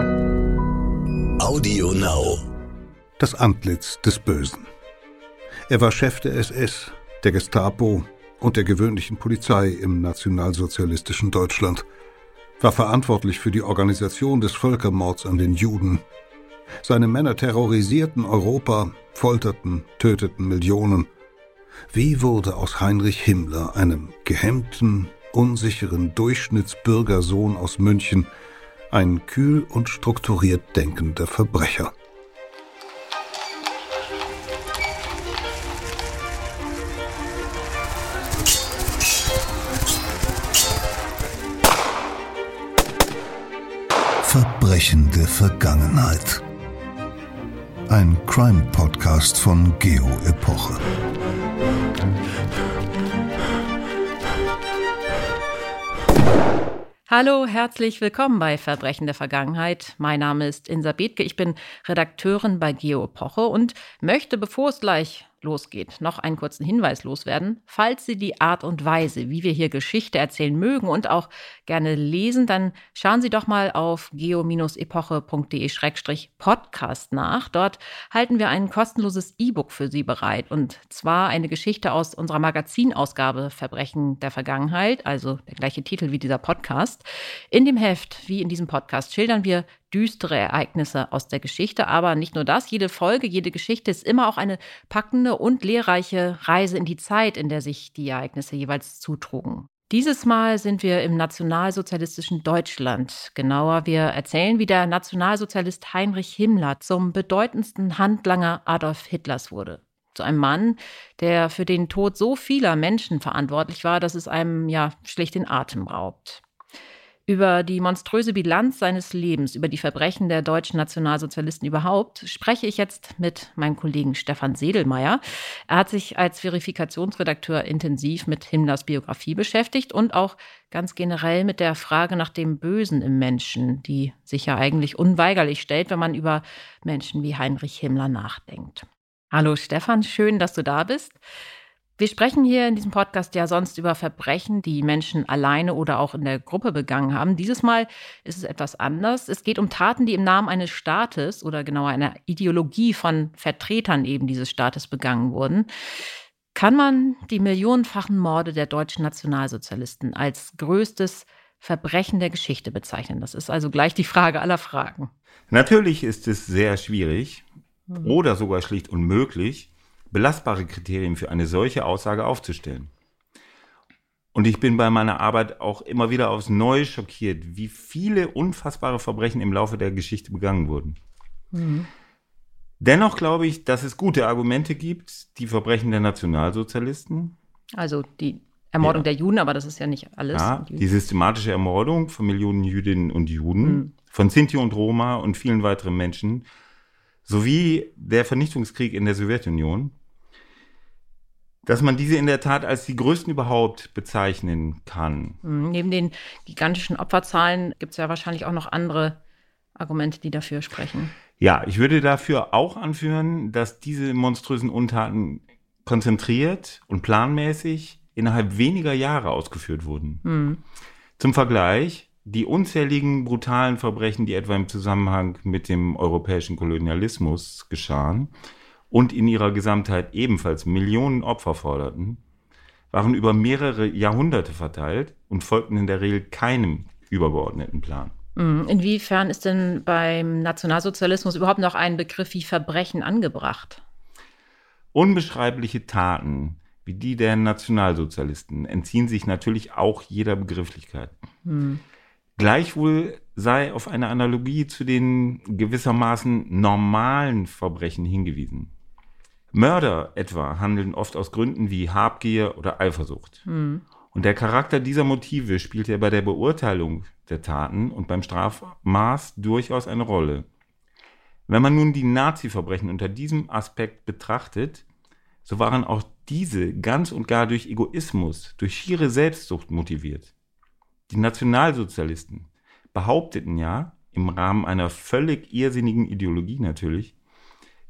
Audio Now. Das Antlitz des Bösen. Er war Chef der SS, der Gestapo und der gewöhnlichen Polizei im nationalsozialistischen Deutschland, war verantwortlich für die Organisation des Völkermords an den Juden. Seine Männer terrorisierten Europa, folterten, töteten Millionen. Wie wurde aus Heinrich Himmler, einem gehemmten, unsicheren Durchschnittsbürgersohn aus München, ein kühl und strukturiert denkender Verbrecher? Verbrechende Vergangenheit. Ein Crime-Podcast von Geo Hallo, herzlich willkommen bei Verbrechen der Vergangenheit. Mein Name ist Insa Bethke, ich bin Redakteurin bei Geo Epoche und möchte, bevor es gleich losgeht, noch einen kurzen Hinweis loswerden. Falls Sie die Art und Weise, wie wir hier Geschichte erzählen mögen und auch gerne lesen, dann schauen Sie doch mal auf geo-epoche.de-podcast nach. Dort halten wir ein kostenloses E-Book für Sie bereit und zwar eine Geschichte aus unserer Magazinausgabe Verbrechen der Vergangenheit, also der gleiche Titel wie dieser Podcast. In dem Heft, wie in diesem Podcast, schildern wir düstere Ereignisse aus der Geschichte. Aber nicht nur das, jede Folge, jede Geschichte ist immer auch eine packende und lehrreiche Reise in die Zeit, in der sich die Ereignisse jeweils zutrugen. Dieses Mal sind wir im nationalsozialistischen Deutschland. Genauer, wir erzählen, wie der Nationalsozialist Heinrich Himmler zum bedeutendsten Handlanger Adolf Hitlers wurde. Zu einem Mann, der für den Tod so vieler Menschen verantwortlich war, dass es einem ja schlicht den Atem raubt. Über die monströse Bilanz seines Lebens, über die Verbrechen der deutschen Nationalsozialisten überhaupt, spreche ich jetzt mit meinem Kollegen Stefan Sedelmeier. Er hat sich als Verifikationsredakteur intensiv mit Himmlers Biografie beschäftigt und auch ganz generell mit der Frage nach dem Bösen im Menschen, die sich ja eigentlich unweigerlich stellt, wenn man über Menschen wie Heinrich Himmler nachdenkt. Hallo Stefan, schön, dass du da bist. Wir sprechen hier in diesem Podcast ja sonst über Verbrechen, die Menschen alleine oder auch in der Gruppe begangen haben. Dieses Mal ist es etwas anders. Es geht um Taten, die im Namen eines Staates oder genauer einer Ideologie von Vertretern eben dieses Staates begangen wurden. Kann man die millionenfachen Morde der deutschen Nationalsozialisten als größtes Verbrechen der Geschichte bezeichnen? Das ist also gleich die Frage aller Fragen. Natürlich ist es sehr schwierig hm. oder sogar schlicht unmöglich, belastbare Kriterien für eine solche Aussage aufzustellen. Und ich bin bei meiner Arbeit auch immer wieder aufs Neue schockiert, wie viele unfassbare Verbrechen im Laufe der Geschichte begangen wurden. Mhm. Dennoch glaube ich, dass es gute Argumente gibt, die Verbrechen der Nationalsozialisten. Also die Ermordung ja. der Juden, aber das ist ja nicht alles. Ja, die systematische Ermordung von Millionen Jüdinnen und Juden, mhm. von Sinti und Roma und vielen weiteren Menschen, sowie der Vernichtungskrieg in der Sowjetunion dass man diese in der Tat als die größten überhaupt bezeichnen kann. Mhm, neben den gigantischen Opferzahlen gibt es ja wahrscheinlich auch noch andere Argumente, die dafür sprechen. Ja, ich würde dafür auch anführen, dass diese monströsen Untaten konzentriert und planmäßig innerhalb weniger Jahre ausgeführt wurden. Mhm. Zum Vergleich, die unzähligen brutalen Verbrechen, die etwa im Zusammenhang mit dem europäischen Kolonialismus geschahen, und in ihrer Gesamtheit ebenfalls Millionen Opfer forderten, waren über mehrere Jahrhunderte verteilt und folgten in der Regel keinem übergeordneten Plan. Mhm. Inwiefern ist denn beim Nationalsozialismus überhaupt noch ein Begriff wie Verbrechen angebracht? Unbeschreibliche Taten wie die der Nationalsozialisten entziehen sich natürlich auch jeder Begrifflichkeit. Hm. Gleichwohl sei auf eine Analogie zu den gewissermaßen normalen Verbrechen hingewiesen. Mörder etwa handeln oft aus Gründen wie Habgier oder Eifersucht. Mhm. Und der Charakter dieser Motive spielt ja bei der Beurteilung der Taten und beim Strafmaß durchaus eine Rolle. Wenn man nun die Nazi-Verbrechen unter diesem Aspekt betrachtet, so waren auch diese ganz und gar durch Egoismus, durch schiere Selbstsucht motiviert. Die Nationalsozialisten behaupteten ja, im Rahmen einer völlig irrsinnigen Ideologie natürlich,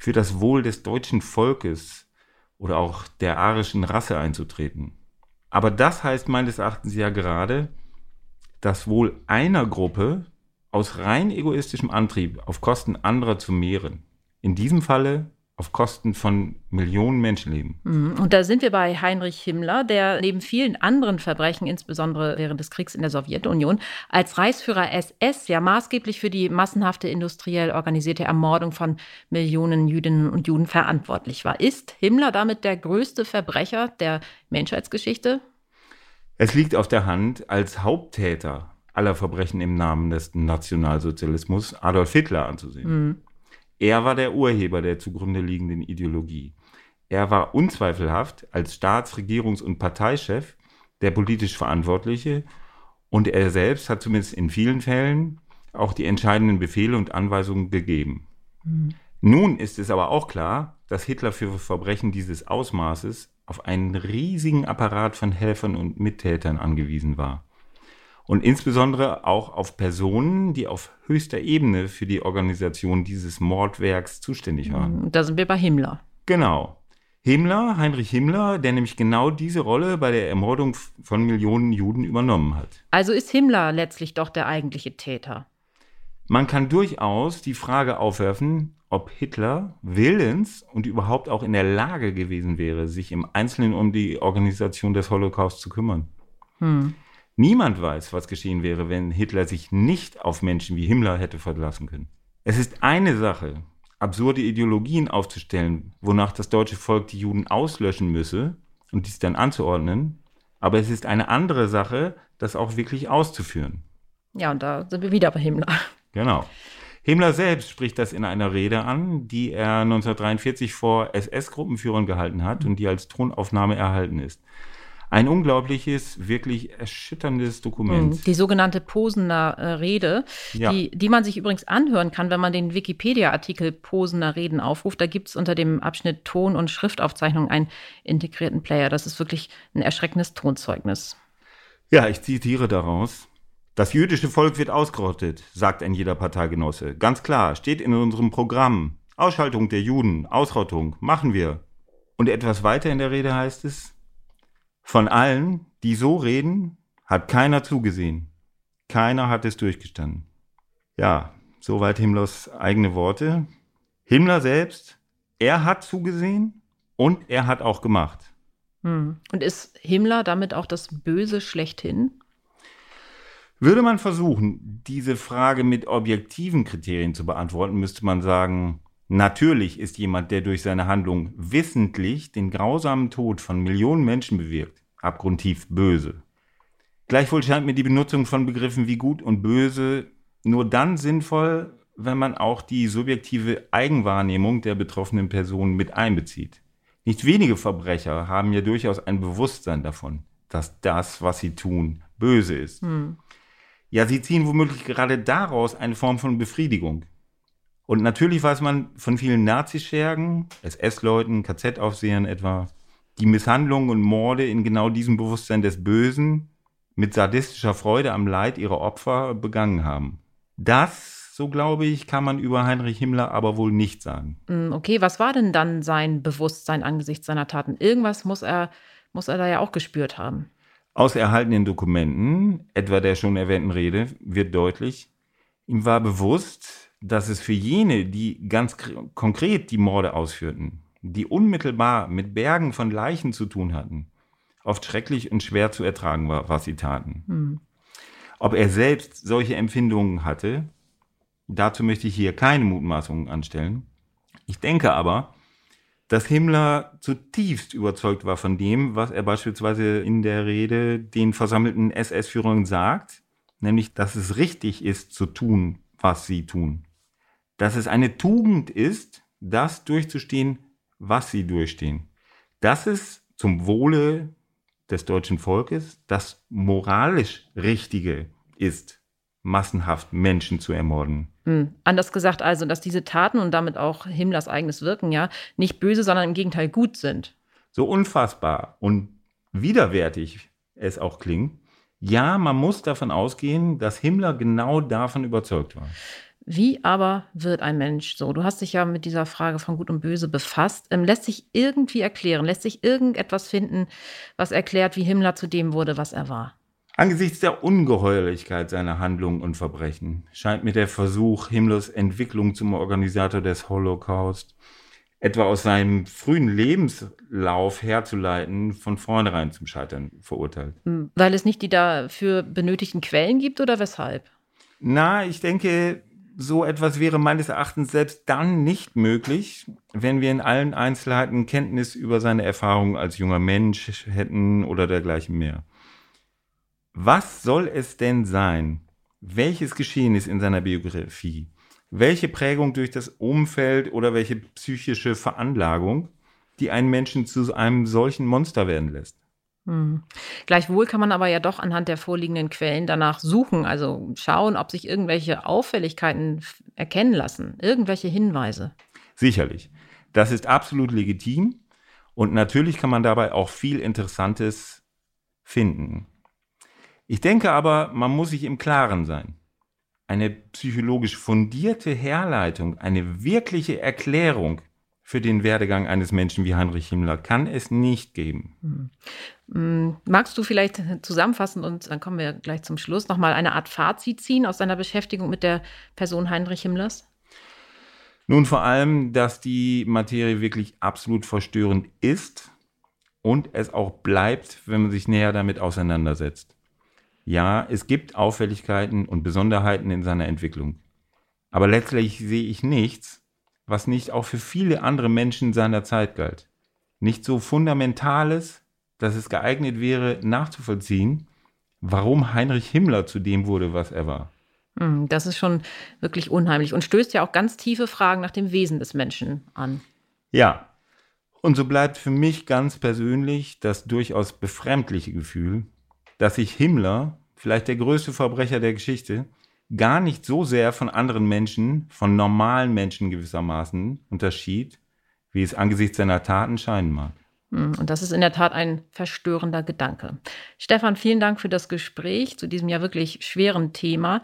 für das Wohl des deutschen Volkes oder auch der arischen Rasse einzutreten. Aber das heißt meines Erachtens ja gerade, das Wohl einer Gruppe aus rein egoistischem Antrieb auf Kosten anderer zu mehren. In diesem Falle auf Kosten von Millionen Menschenleben. Mhm. Und da sind wir bei Heinrich Himmler, der neben vielen anderen Verbrechen, insbesondere während des Kriegs in der Sowjetunion, als Reichsführer SS ja maßgeblich für die massenhafte industriell organisierte Ermordung von Millionen Jüdinnen und Juden verantwortlich war. Ist Himmler damit der größte Verbrecher der Menschheitsgeschichte? Es liegt auf der Hand, als Haupttäter aller Verbrechen im Namen des Nationalsozialismus Adolf Hitler anzusehen. Mhm. Er war der Urheber der zugrunde liegenden Ideologie. Er war unzweifelhaft als Staats-, Regierungs- und Parteichef der politisch Verantwortliche und er selbst hat zumindest in vielen Fällen auch die entscheidenden Befehle und Anweisungen gegeben. Mhm. Nun ist es aber auch klar, dass Hitler für Verbrechen dieses Ausmaßes auf einen riesigen Apparat von Helfern und Mittätern angewiesen war und insbesondere auch auf Personen, die auf höchster Ebene für die Organisation dieses Mordwerks zuständig waren. Da sind wir bei Himmler. Genau. Himmler, Heinrich Himmler, der nämlich genau diese Rolle bei der Ermordung von Millionen Juden übernommen hat. Also ist Himmler letztlich doch der eigentliche Täter. Man kann durchaus die Frage aufwerfen, ob Hitler willens und überhaupt auch in der Lage gewesen wäre, sich im Einzelnen um die Organisation des Holocaust zu kümmern. Hm. Niemand weiß, was geschehen wäre, wenn Hitler sich nicht auf Menschen wie Himmler hätte verlassen können. Es ist eine Sache, absurde Ideologien aufzustellen, wonach das deutsche Volk die Juden auslöschen müsse und dies dann anzuordnen, aber es ist eine andere Sache, das auch wirklich auszuführen. Ja, und da sind wir wieder bei Himmler. Genau. Himmler selbst spricht das in einer Rede an, die er 1943 vor SS-Gruppenführern gehalten hat und die als Tonaufnahme erhalten ist. Ein unglaubliches, wirklich erschütterndes Dokument. Hm, die sogenannte Posener äh, Rede, ja. die, die man sich übrigens anhören kann, wenn man den Wikipedia-Artikel Posener Reden aufruft. Da gibt es unter dem Abschnitt Ton- und Schriftaufzeichnung einen integrierten Player. Das ist wirklich ein erschreckendes Tonzeugnis. Ja, ich zitiere daraus. Das jüdische Volk wird ausgerottet, sagt ein jeder Parteigenosse. Ganz klar, steht in unserem Programm. Ausschaltung der Juden, Ausrottung, machen wir. Und etwas weiter in der Rede heißt es, von allen, die so reden, hat keiner zugesehen. Keiner hat es durchgestanden. Ja, soweit Himmlers eigene Worte. Himmler selbst, er hat zugesehen und er hat auch gemacht. Hm. Und ist Himmler damit auch das Böse schlechthin? Würde man versuchen, diese Frage mit objektiven Kriterien zu beantworten, müsste man sagen, natürlich ist jemand, der durch seine Handlung wissentlich den grausamen Tod von Millionen Menschen bewirkt, abgrundtief böse. Gleichwohl scheint mir die Benutzung von Begriffen wie gut und böse nur dann sinnvoll, wenn man auch die subjektive Eigenwahrnehmung der betroffenen Person mit einbezieht. Nicht wenige Verbrecher haben ja durchaus ein Bewusstsein davon, dass das, was sie tun, böse ist. Hm. Ja, sie ziehen womöglich gerade daraus eine Form von Befriedigung. Und natürlich weiß man von vielen Nazischergen, SS-Leuten, KZ-Aufsehern etwa, die Misshandlungen und Morde in genau diesem Bewusstsein des Bösen mit sadistischer Freude am Leid ihrer Opfer begangen haben. Das, so glaube ich, kann man über Heinrich Himmler aber wohl nicht sagen. Mm, okay, was war denn dann sein Bewusstsein angesichts seiner Taten? Irgendwas muss er, muss er da ja auch gespürt haben. Aus erhaltenen Dokumenten, etwa der schon erwähnten Rede, wird deutlich, ihm war bewusst, dass es für jene, die ganz konkret die Morde ausführten, die unmittelbar mit Bergen von Leichen zu tun hatten, oft schrecklich und schwer zu ertragen war, was sie taten. Mhm. Ob er selbst solche Empfindungen hatte, dazu möchte ich hier keine Mutmaßungen anstellen. Ich denke aber, dass Himmler zutiefst überzeugt war von dem, was er beispielsweise in der Rede den versammelten SS-Führern sagt, nämlich, dass es richtig ist zu tun, was sie tun. Dass es eine Tugend ist, das durchzustehen, was sie durchstehen. Das ist zum Wohle des deutschen Volkes das moralisch Richtige ist, massenhaft Menschen zu ermorden. Hm. Anders gesagt also, dass diese Taten und damit auch Himmlers eigenes Wirken ja nicht böse, sondern im Gegenteil gut sind. So unfassbar und widerwärtig es auch klingt, ja, man muss davon ausgehen, dass Himmler genau davon überzeugt war. Wie aber wird ein Mensch so? Du hast dich ja mit dieser Frage von Gut und Böse befasst. Ähm, lässt sich irgendwie erklären? Lässt sich irgendetwas finden, was erklärt, wie Himmler zu dem wurde, was er war? Angesichts der Ungeheuerlichkeit seiner Handlungen und Verbrechen scheint mir der Versuch, Himmlers Entwicklung zum Organisator des Holocaust etwa aus seinem frühen Lebenslauf herzuleiten, von vornherein zum Scheitern verurteilt. Hm, weil es nicht die dafür benötigten Quellen gibt oder weshalb? Na, ich denke, so etwas wäre meines Erachtens selbst dann nicht möglich, wenn wir in allen Einzelheiten Kenntnis über seine Erfahrungen als junger Mensch hätten oder dergleichen mehr. Was soll es denn sein? Welches Geschehen ist in seiner Biografie? Welche Prägung durch das Umfeld oder welche psychische Veranlagung, die einen Menschen zu einem solchen Monster werden lässt? Hm. Gleichwohl kann man aber ja doch anhand der vorliegenden Quellen danach suchen, also schauen, ob sich irgendwelche Auffälligkeiten erkennen lassen, irgendwelche Hinweise. Sicherlich. Das ist absolut legitim und natürlich kann man dabei auch viel Interessantes finden. Ich denke aber, man muss sich im Klaren sein. Eine psychologisch fundierte Herleitung, eine wirkliche Erklärung für den Werdegang eines Menschen wie Heinrich Himmler kann es nicht geben. Hm. Magst du vielleicht zusammenfassen und dann kommen wir gleich zum Schluss nochmal eine Art Fazit ziehen aus deiner Beschäftigung mit der Person Heinrich Himmlers? Nun vor allem, dass die Materie wirklich absolut verstörend ist und es auch bleibt, wenn man sich näher damit auseinandersetzt. Ja, es gibt Auffälligkeiten und Besonderheiten in seiner Entwicklung. Aber letztlich sehe ich nichts, was nicht auch für viele andere Menschen seiner Zeit galt. Nicht so Fundamentales, dass es geeignet wäre, nachzuvollziehen, warum Heinrich Himmler zu dem wurde, was er war. Hm, das ist schon wirklich unheimlich und stößt ja auch ganz tiefe Fragen nach dem Wesen des Menschen an. Ja, und so bleibt für mich ganz persönlich das durchaus befremdliche Gefühl, dass sich Himmler vielleicht der größte Verbrecher der Geschichte, gar nicht so sehr von anderen Menschen, von normalen Menschen gewissermaßen unterschied, wie es angesichts seiner Taten scheinen mag. Hm, und das ist in der Tat ein verstörender Gedanke. Stefan, vielen Dank für das Gespräch zu diesem ja wirklich schweren Thema.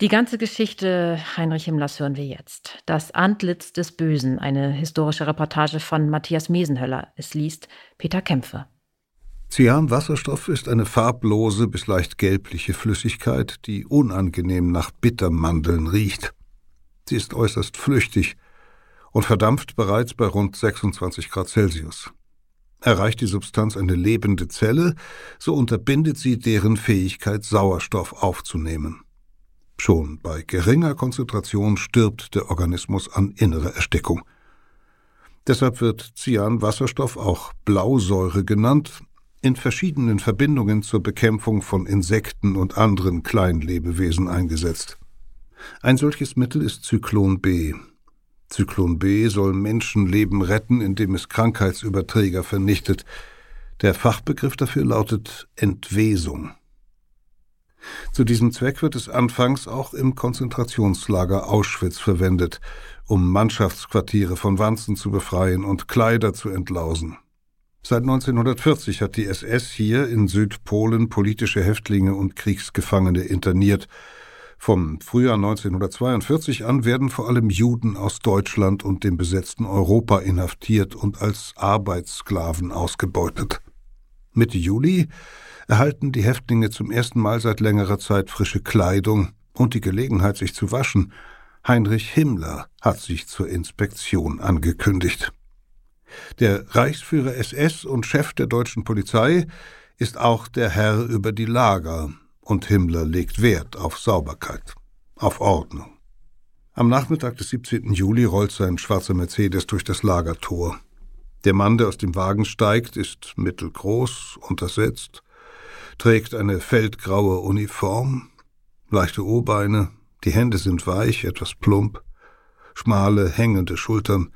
Die ganze Geschichte Heinrich Himmlers hören wir jetzt. Das Antlitz des Bösen, eine historische Reportage von Matthias Mesenhöller. Es liest Peter Kämpfe. Cyanwasserstoff ist eine farblose bis leicht gelbliche Flüssigkeit, die unangenehm nach Bittermandeln riecht. Sie ist äußerst flüchtig und verdampft bereits bei rund 26 Grad Celsius. Erreicht die Substanz eine lebende Zelle, so unterbindet sie deren Fähigkeit, Sauerstoff aufzunehmen. Schon bei geringer Konzentration stirbt der Organismus an innerer Erstickung. Deshalb wird Cyanwasserstoff auch Blausäure genannt in verschiedenen Verbindungen zur Bekämpfung von Insekten und anderen Kleinlebewesen eingesetzt. Ein solches Mittel ist Zyklon B. Zyklon B soll Menschenleben retten, indem es Krankheitsüberträger vernichtet. Der Fachbegriff dafür lautet Entwesung. Zu diesem Zweck wird es anfangs auch im Konzentrationslager Auschwitz verwendet, um Mannschaftsquartiere von Wanzen zu befreien und Kleider zu entlausen. Seit 1940 hat die SS hier in Südpolen politische Häftlinge und Kriegsgefangene interniert. Vom Frühjahr 1942 an werden vor allem Juden aus Deutschland und dem besetzten Europa inhaftiert und als Arbeitssklaven ausgebeutet. Mitte Juli erhalten die Häftlinge zum ersten Mal seit längerer Zeit frische Kleidung und die Gelegenheit, sich zu waschen. Heinrich Himmler hat sich zur Inspektion angekündigt. Der Reichsführer SS und Chef der deutschen Polizei ist auch der Herr über die Lager, und Himmler legt Wert auf Sauberkeit, auf Ordnung. Am Nachmittag des 17. Juli rollt sein schwarzer Mercedes durch das Lagertor. Der Mann, der aus dem Wagen steigt, ist mittelgroß, untersetzt, trägt eine feldgraue Uniform, leichte Ohrbeine, die Hände sind weich, etwas plump, schmale, hängende Schultern,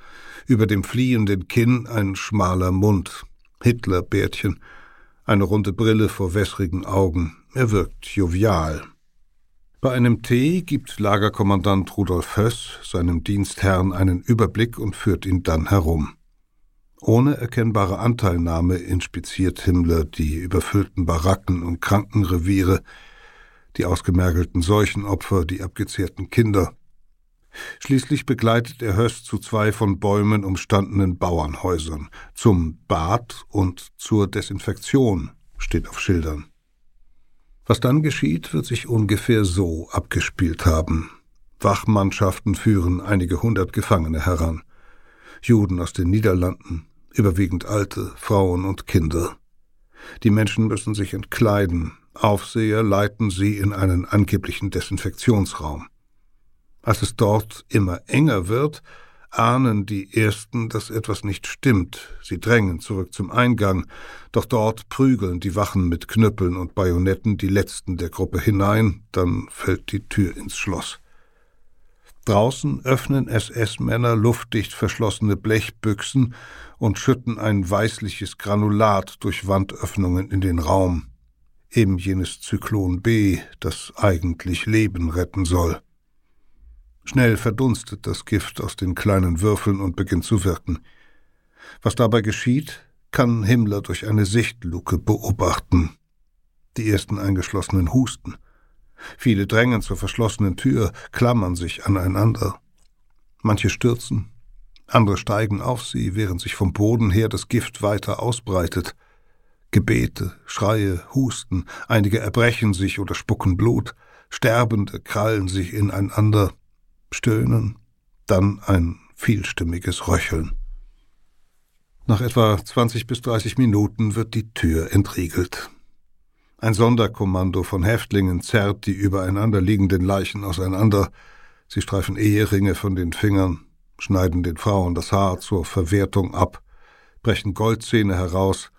über dem fliehenden Kinn ein schmaler Mund, Hitlerbärtchen, eine runde Brille vor wässrigen Augen. Er wirkt jovial. Bei einem Tee gibt Lagerkommandant Rudolf Höss seinem Dienstherrn einen Überblick und führt ihn dann herum. Ohne erkennbare Anteilnahme inspiziert Himmler die überfüllten Baracken und Krankenreviere, die ausgemergelten Seuchenopfer, die abgezehrten Kinder, Schließlich begleitet er Höss zu zwei von Bäumen umstandenen Bauernhäusern, zum Bad und zur Desinfektion, steht auf Schildern. Was dann geschieht, wird sich ungefähr so abgespielt haben. Wachmannschaften führen einige hundert Gefangene heran. Juden aus den Niederlanden, überwiegend alte, Frauen und Kinder. Die Menschen müssen sich entkleiden, Aufseher leiten sie in einen angeblichen Desinfektionsraum. Als es dort immer enger wird, ahnen die Ersten, dass etwas nicht stimmt. Sie drängen zurück zum Eingang, doch dort prügeln die Wachen mit Knüppeln und Bajonetten die Letzten der Gruppe hinein, dann fällt die Tür ins Schloss. Draußen öffnen SS-Männer luftdicht verschlossene Blechbüchsen und schütten ein weißliches Granulat durch Wandöffnungen in den Raum. Eben jenes Zyklon B, das eigentlich Leben retten soll. Schnell verdunstet das Gift aus den kleinen Würfeln und beginnt zu wirken. Was dabei geschieht, kann Himmler durch eine Sichtluke beobachten. Die ersten eingeschlossenen husten. Viele drängen zur verschlossenen Tür, klammern sich aneinander. Manche stürzen, andere steigen auf sie, während sich vom Boden her das Gift weiter ausbreitet. Gebete, Schreie, Husten, einige erbrechen sich oder spucken Blut, Sterbende krallen sich ineinander, Stöhnen, dann ein vielstimmiges Röcheln. Nach etwa 20 bis 30 Minuten wird die Tür entriegelt. Ein Sonderkommando von Häftlingen zerrt die übereinander liegenden Leichen auseinander. Sie streifen Eheringe von den Fingern, schneiden den Frauen das Haar zur Verwertung ab, brechen Goldzähne heraus,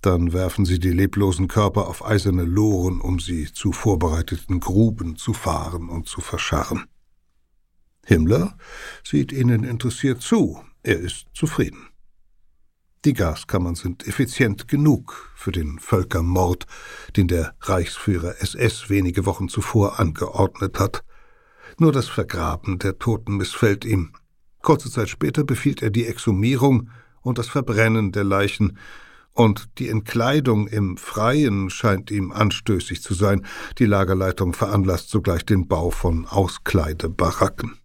dann werfen sie die leblosen Körper auf eiserne Loren, um sie zu vorbereiteten Gruben zu fahren und zu verscharren. Himmler sieht ihnen interessiert zu, er ist zufrieden. Die Gaskammern sind effizient genug für den Völkermord, den der Reichsführer SS wenige Wochen zuvor angeordnet hat. Nur das Vergraben der Toten missfällt ihm. Kurze Zeit später befiehlt er die Exhumierung und das Verbrennen der Leichen, und die Entkleidung im Freien scheint ihm anstößig zu sein. Die Lagerleitung veranlasst sogleich den Bau von Auskleidebaracken.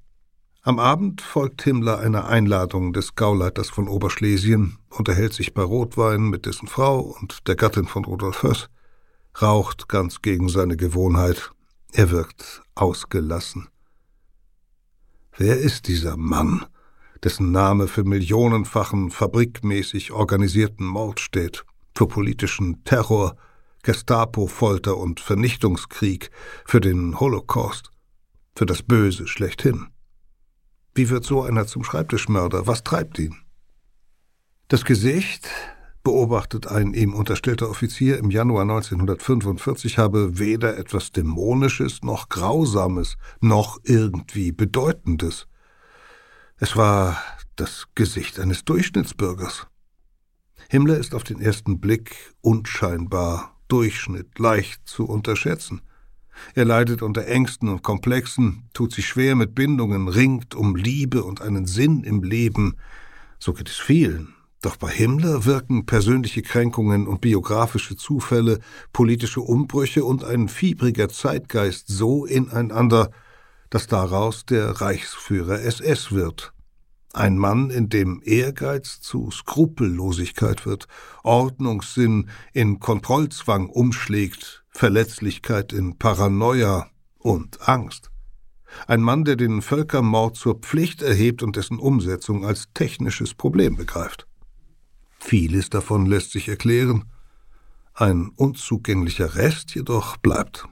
Am Abend folgt Himmler einer Einladung des Gauleiters von Oberschlesien, unterhält sich bei Rotwein mit dessen Frau und der Gattin von Rudolf Höss, raucht ganz gegen seine Gewohnheit. Er wirkt ausgelassen. Wer ist dieser Mann, dessen Name für millionenfachen, fabrikmäßig organisierten Mord steht, für politischen Terror, Gestapo-Folter und Vernichtungskrieg, für den Holocaust, für das Böse schlechthin? Wie wird so einer zum Schreibtischmörder? Was treibt ihn? Das Gesicht, beobachtet ein ihm unterstellter Offizier im Januar 1945, habe weder etwas Dämonisches noch Grausames noch irgendwie Bedeutendes. Es war das Gesicht eines Durchschnittsbürgers. Himmler ist auf den ersten Blick unscheinbar, Durchschnitt, leicht zu unterschätzen. Er leidet unter Ängsten und Komplexen, tut sich schwer mit Bindungen, ringt um Liebe und einen Sinn im Leben. So geht es vielen. Doch bei Himmler wirken persönliche Kränkungen und biografische Zufälle, politische Umbrüche und ein fiebriger Zeitgeist so ineinander, dass daraus der Reichsführer SS wird. Ein Mann, in dem Ehrgeiz zu Skrupellosigkeit wird, Ordnungssinn in Kontrollzwang umschlägt, Verletzlichkeit in Paranoia und Angst. Ein Mann, der den Völkermord zur Pflicht erhebt und dessen Umsetzung als technisches Problem begreift. Vieles davon lässt sich erklären, ein unzugänglicher Rest jedoch bleibt.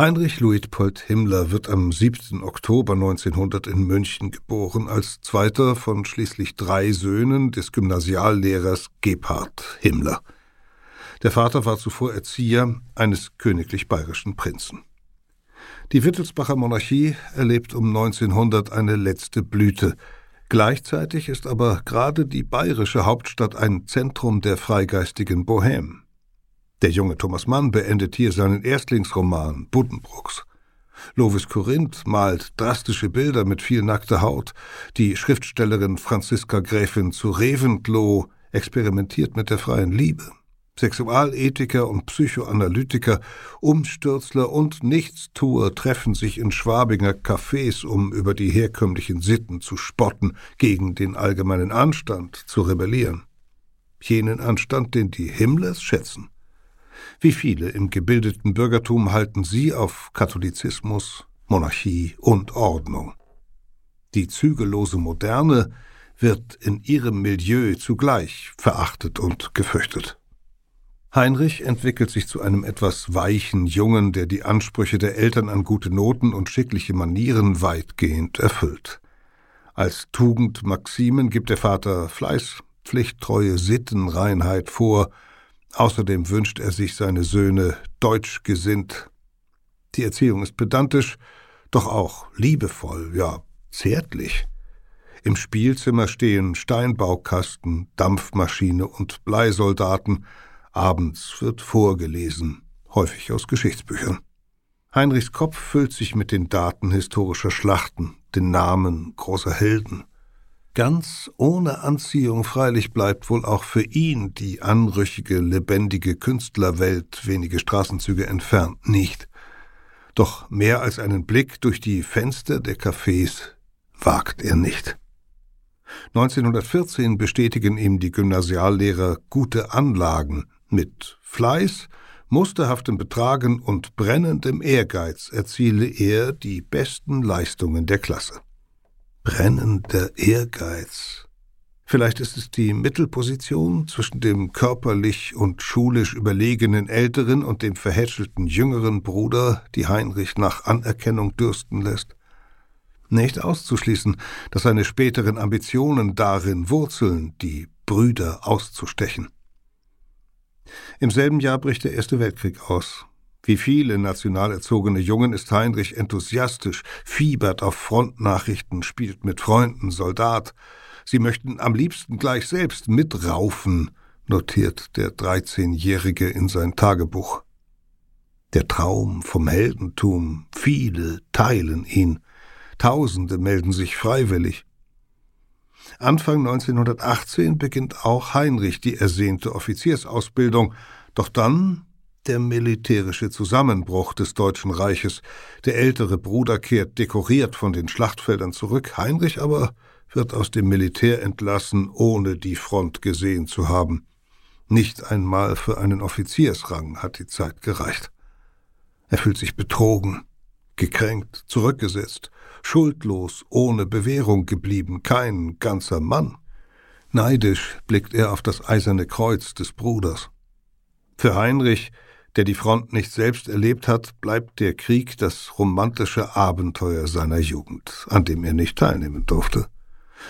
Heinrich Luitpold Himmler wird am 7. Oktober 1900 in München geboren, als zweiter von schließlich drei Söhnen des Gymnasiallehrers Gebhard Himmler. Der Vater war zuvor Erzieher eines königlich bayerischen Prinzen. Die Wittelsbacher Monarchie erlebt um 1900 eine letzte Blüte. Gleichzeitig ist aber gerade die bayerische Hauptstadt ein Zentrum der freigeistigen Bohème. Der junge Thomas Mann beendet hier seinen Erstlingsroman Buddenbrooks. Lovis Corinth malt drastische Bilder mit viel nackter Haut. Die Schriftstellerin Franziska Gräfin zu Reventlow experimentiert mit der freien Liebe. Sexualethiker und Psychoanalytiker, Umstürzler und Nichtstuer treffen sich in Schwabinger Cafés, um über die herkömmlichen Sitten zu spotten, gegen den allgemeinen Anstand zu rebellieren. Jenen Anstand, den die Himmlers schätzen. Wie viele im gebildeten Bürgertum halten sie auf Katholizismus, Monarchie und Ordnung. Die zügellose Moderne wird in ihrem Milieu zugleich verachtet und gefürchtet. Heinrich entwickelt sich zu einem etwas weichen Jungen, der die Ansprüche der Eltern an gute Noten und schickliche Manieren weitgehend erfüllt. Als Tugend Maximen gibt der Vater Fleiß, Pflichttreue, Sittenreinheit vor, außerdem wünscht er sich seine Söhne deutsch gesinnt. Die Erziehung ist pedantisch, doch auch liebevoll, ja, zärtlich. Im Spielzimmer stehen Steinbaukasten, Dampfmaschine und Bleisoldaten, Abends wird vorgelesen, häufig aus Geschichtsbüchern. Heinrichs Kopf füllt sich mit den Daten historischer Schlachten, den Namen großer Helden. Ganz ohne Anziehung freilich bleibt wohl auch für ihn die anrüchige, lebendige Künstlerwelt wenige Straßenzüge entfernt nicht. Doch mehr als einen Blick durch die Fenster der Cafés wagt er nicht. 1914 bestätigen ihm die Gymnasiallehrer gute Anlagen, mit Fleiß, musterhaftem Betragen und brennendem Ehrgeiz erziele er die besten Leistungen der Klasse. Brennender Ehrgeiz. Vielleicht ist es die Mittelposition zwischen dem körperlich und schulisch überlegenen älteren und dem verhätschelten jüngeren Bruder, die Heinrich nach Anerkennung dürsten lässt. Nicht auszuschließen, dass seine späteren Ambitionen darin wurzeln, die Brüder auszustechen. Im selben Jahr bricht der Erste Weltkrieg aus. Wie viele national erzogene Jungen ist Heinrich enthusiastisch, fiebert auf Frontnachrichten, spielt mit Freunden Soldat. Sie möchten am liebsten gleich selbst mitraufen, notiert der 13-Jährige in sein Tagebuch. Der Traum vom Heldentum, viele teilen ihn. Tausende melden sich freiwillig. Anfang 1918 beginnt auch Heinrich die ersehnte Offiziersausbildung, doch dann der militärische Zusammenbruch des Deutschen Reiches. Der ältere Bruder kehrt dekoriert von den Schlachtfeldern zurück, Heinrich aber wird aus dem Militär entlassen, ohne die Front gesehen zu haben. Nicht einmal für einen Offiziersrang hat die Zeit gereicht. Er fühlt sich betrogen, gekränkt, zurückgesetzt, schuldlos, ohne Bewährung geblieben, kein ganzer Mann. Neidisch blickt er auf das eiserne Kreuz des Bruders. Für Heinrich, der die Front nicht selbst erlebt hat, bleibt der Krieg das romantische Abenteuer seiner Jugend, an dem er nicht teilnehmen durfte.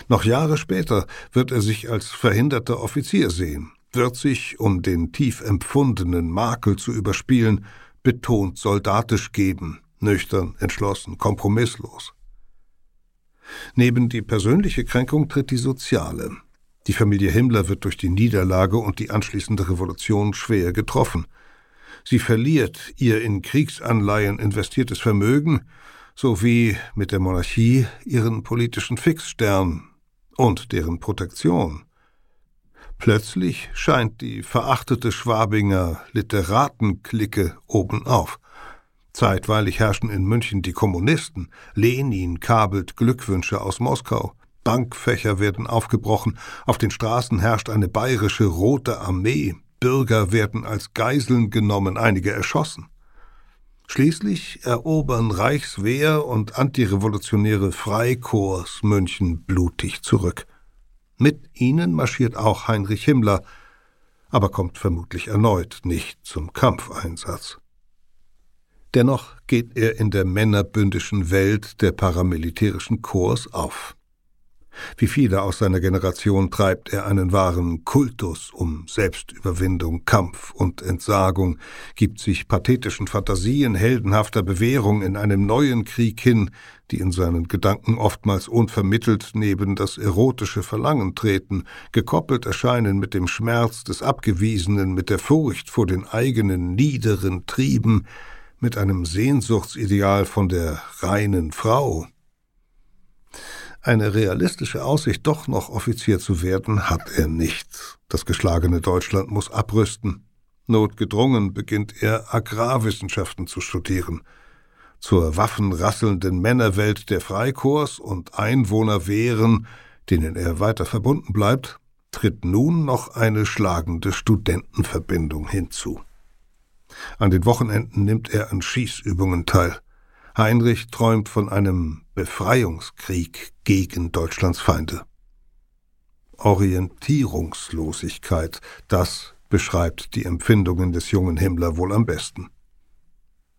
Noch Jahre später wird er sich als verhinderter Offizier sehen, wird sich, um den tief empfundenen Makel zu überspielen, betont soldatisch geben, nüchtern, entschlossen, kompromisslos. Neben die persönliche Kränkung tritt die soziale. Die Familie Himmler wird durch die Niederlage und die anschließende Revolution schwer getroffen. Sie verliert ihr in Kriegsanleihen investiertes Vermögen sowie mit der Monarchie ihren politischen Fixstern und deren Protektion. Plötzlich scheint die verachtete Schwabinger Literatenklicke obenauf. Zeitweilig herrschen in München die Kommunisten. Lenin kabelt Glückwünsche aus Moskau. Bankfächer werden aufgebrochen. Auf den Straßen herrscht eine bayerische Rote Armee. Bürger werden als Geiseln genommen, einige erschossen. Schließlich erobern Reichswehr und antirevolutionäre Freikorps München blutig zurück. Mit ihnen marschiert auch Heinrich Himmler, aber kommt vermutlich erneut nicht zum Kampfeinsatz. Dennoch geht er in der männerbündischen Welt der paramilitärischen Korps auf. Wie viele aus seiner Generation treibt er einen wahren Kultus um Selbstüberwindung, Kampf und Entsagung, gibt sich pathetischen Fantasien heldenhafter Bewährung in einem neuen Krieg hin, die in seinen Gedanken oftmals unvermittelt neben das erotische Verlangen treten, gekoppelt erscheinen mit dem Schmerz des Abgewiesenen, mit der Furcht vor den eigenen niederen Trieben, mit einem Sehnsuchtsideal von der reinen Frau. Eine realistische Aussicht, doch noch Offizier zu werden, hat er nicht. Das geschlagene Deutschland muss abrüsten. Notgedrungen beginnt er Agrarwissenschaften zu studieren. Zur waffenrasselnden Männerwelt der Freikorps und Einwohnerwehren, denen er weiter verbunden bleibt, tritt nun noch eine schlagende Studentenverbindung hinzu. An den Wochenenden nimmt er an Schießübungen teil. Heinrich träumt von einem Befreiungskrieg gegen Deutschlands Feinde. Orientierungslosigkeit, das beschreibt die Empfindungen des jungen Himmler wohl am besten.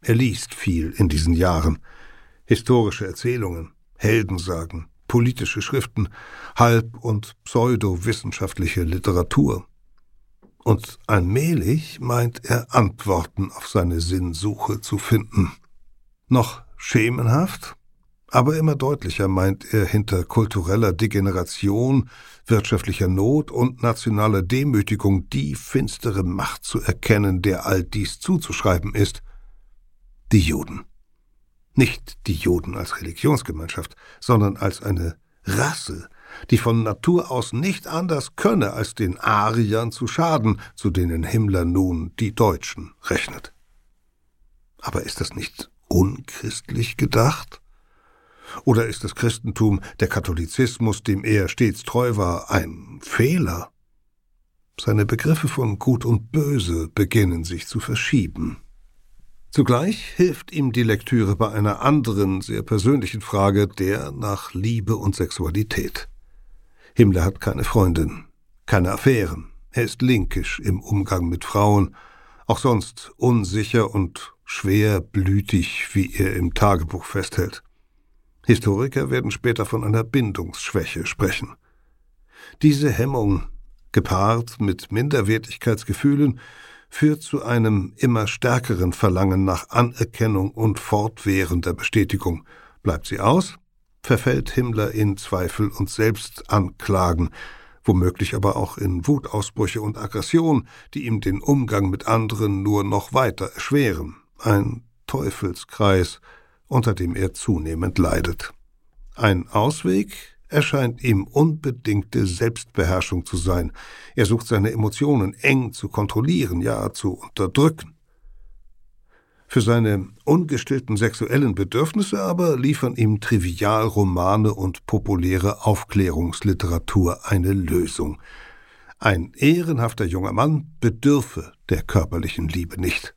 Er liest viel in diesen Jahren. Historische Erzählungen, Heldensagen, politische Schriften, halb- und pseudowissenschaftliche Literatur. Und allmählich meint er Antworten auf seine Sinnsuche zu finden. Noch schemenhaft, aber immer deutlicher meint er hinter kultureller Degeneration, wirtschaftlicher Not und nationaler Demütigung die finstere Macht zu erkennen, der all dies zuzuschreiben ist. Die Juden. Nicht die Juden als Religionsgemeinschaft, sondern als eine Rasse, die von Natur aus nicht anders könne, als den Ariern zu schaden, zu denen Himmler nun die Deutschen rechnet. Aber ist das nicht unchristlich gedacht? Oder ist das Christentum, der Katholizismus, dem er stets treu war, ein Fehler? Seine Begriffe von Gut und Böse beginnen sich zu verschieben. Zugleich hilft ihm die Lektüre bei einer anderen, sehr persönlichen Frage, der nach Liebe und Sexualität. Himmler hat keine Freundin, keine Affären, er ist linkisch im Umgang mit Frauen, auch sonst unsicher und schwerblütig, wie er im Tagebuch festhält. Historiker werden später von einer Bindungsschwäche sprechen. Diese Hemmung, gepaart mit Minderwertigkeitsgefühlen, führt zu einem immer stärkeren Verlangen nach Anerkennung und fortwährender Bestätigung. Bleibt sie aus, verfällt Himmler in Zweifel und Selbstanklagen, womöglich aber auch in Wutausbrüche und Aggression, die ihm den Umgang mit anderen nur noch weiter erschweren. Ein Teufelskreis, unter dem er zunehmend leidet. Ein Ausweg erscheint ihm unbedingte Selbstbeherrschung zu sein. Er sucht seine Emotionen eng zu kontrollieren, ja zu unterdrücken. Für seine ungestillten sexuellen Bedürfnisse aber liefern ihm Trivialromane und populäre Aufklärungsliteratur eine Lösung. Ein ehrenhafter junger Mann bedürfe der körperlichen Liebe nicht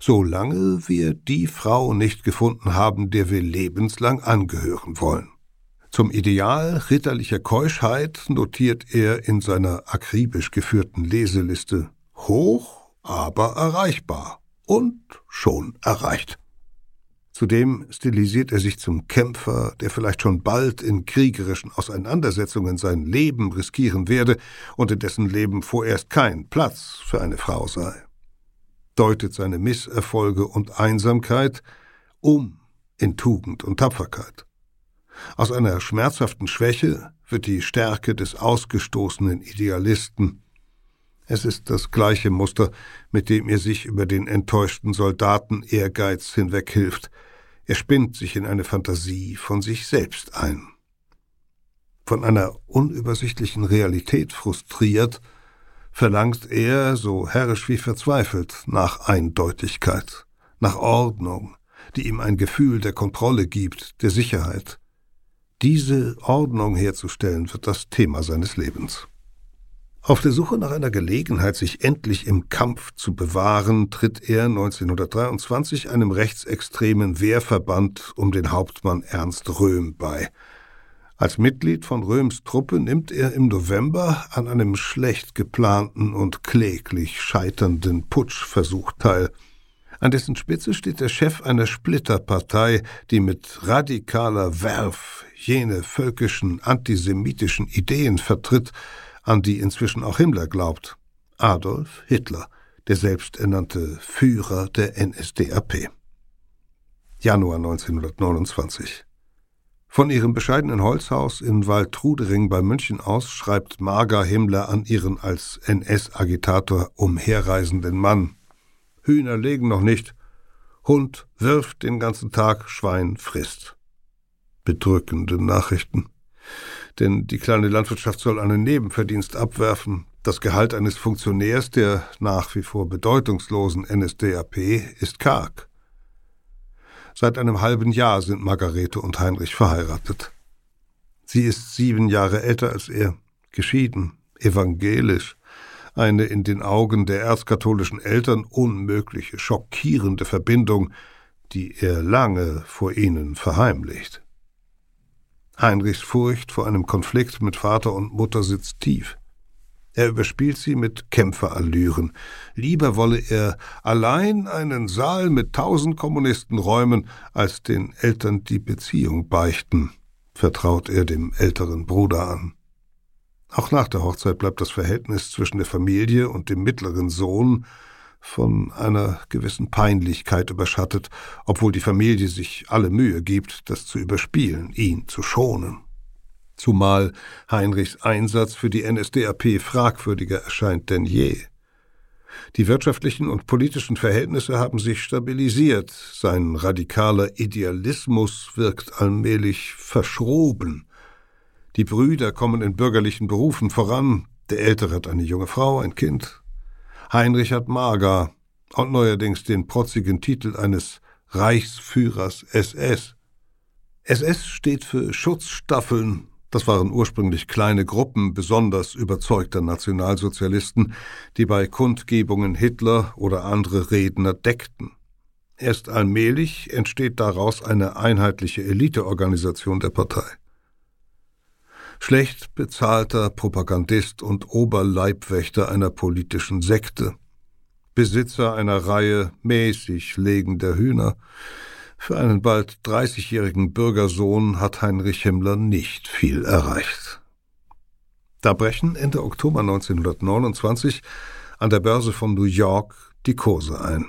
solange wir die Frau nicht gefunden haben, der wir lebenslang angehören wollen. Zum Ideal ritterlicher Keuschheit notiert er in seiner akribisch geführten Leseliste hoch, aber erreichbar und schon erreicht. Zudem stilisiert er sich zum Kämpfer, der vielleicht schon bald in kriegerischen Auseinandersetzungen sein Leben riskieren werde und in dessen Leben vorerst kein Platz für eine Frau sei deutet seine Misserfolge und Einsamkeit um in Tugend und Tapferkeit. Aus einer schmerzhaften Schwäche wird die Stärke des ausgestoßenen Idealisten. Es ist das gleiche Muster, mit dem er sich über den enttäuschten Soldaten Ehrgeiz hinweghilft. Er spinnt sich in eine Fantasie von sich selbst ein. Von einer unübersichtlichen Realität frustriert, verlangt er, so herrisch wie verzweifelt, nach Eindeutigkeit, nach Ordnung, die ihm ein Gefühl der Kontrolle gibt, der Sicherheit. Diese Ordnung herzustellen wird das Thema seines Lebens. Auf der Suche nach einer Gelegenheit, sich endlich im Kampf zu bewahren, tritt er 1923 einem rechtsextremen Wehrverband um den Hauptmann Ernst Röhm bei – als Mitglied von Röms Truppe nimmt er im November an einem schlecht geplanten und kläglich scheiternden Putschversuch teil. An dessen Spitze steht der Chef einer Splitterpartei, die mit radikaler Werf jene völkischen antisemitischen Ideen vertritt, an die inzwischen auch Himmler glaubt. Adolf Hitler, der selbsternannte Führer der NSDAP. Januar 1929 von ihrem bescheidenen Holzhaus in Waldtrudering bei München aus schreibt Marga Himmler an ihren als NS-Agitator umherreisenden Mann. Hühner legen noch nicht. Hund wirft den ganzen Tag, Schwein frisst. Bedrückende Nachrichten. Denn die kleine Landwirtschaft soll einen Nebenverdienst abwerfen. Das Gehalt eines Funktionärs der nach wie vor bedeutungslosen NSDAP ist karg. Seit einem halben Jahr sind Margarete und Heinrich verheiratet. Sie ist sieben Jahre älter als er, geschieden, evangelisch, eine in den Augen der erzkatholischen Eltern unmögliche, schockierende Verbindung, die er lange vor ihnen verheimlicht. Heinrichs Furcht vor einem Konflikt mit Vater und Mutter sitzt tief. Er überspielt sie mit Kämpferallüren. Lieber wolle er allein einen Saal mit tausend Kommunisten räumen, als den Eltern die Beziehung beichten, vertraut er dem älteren Bruder an. Auch nach der Hochzeit bleibt das Verhältnis zwischen der Familie und dem mittleren Sohn von einer gewissen Peinlichkeit überschattet, obwohl die Familie sich alle Mühe gibt, das zu überspielen, ihn zu schonen. Zumal Heinrichs Einsatz für die NSDAP fragwürdiger erscheint denn je. Die wirtschaftlichen und politischen Verhältnisse haben sich stabilisiert, sein radikaler Idealismus wirkt allmählich verschroben. Die Brüder kommen in bürgerlichen Berufen voran, der Ältere hat eine junge Frau, ein Kind. Heinrich hat Mager und neuerdings den protzigen Titel eines Reichsführers SS. SS steht für Schutzstaffeln das waren ursprünglich kleine Gruppen besonders überzeugter Nationalsozialisten, die bei Kundgebungen Hitler oder andere Redner deckten. Erst allmählich entsteht daraus eine einheitliche Eliteorganisation der Partei. Schlecht bezahlter Propagandist und Oberleibwächter einer politischen Sekte, Besitzer einer Reihe mäßig legender Hühner, für einen bald 30-jährigen Bürgersohn hat Heinrich Himmler nicht viel erreicht. Da brechen Ende Oktober 1929 an der Börse von New York die Kurse ein.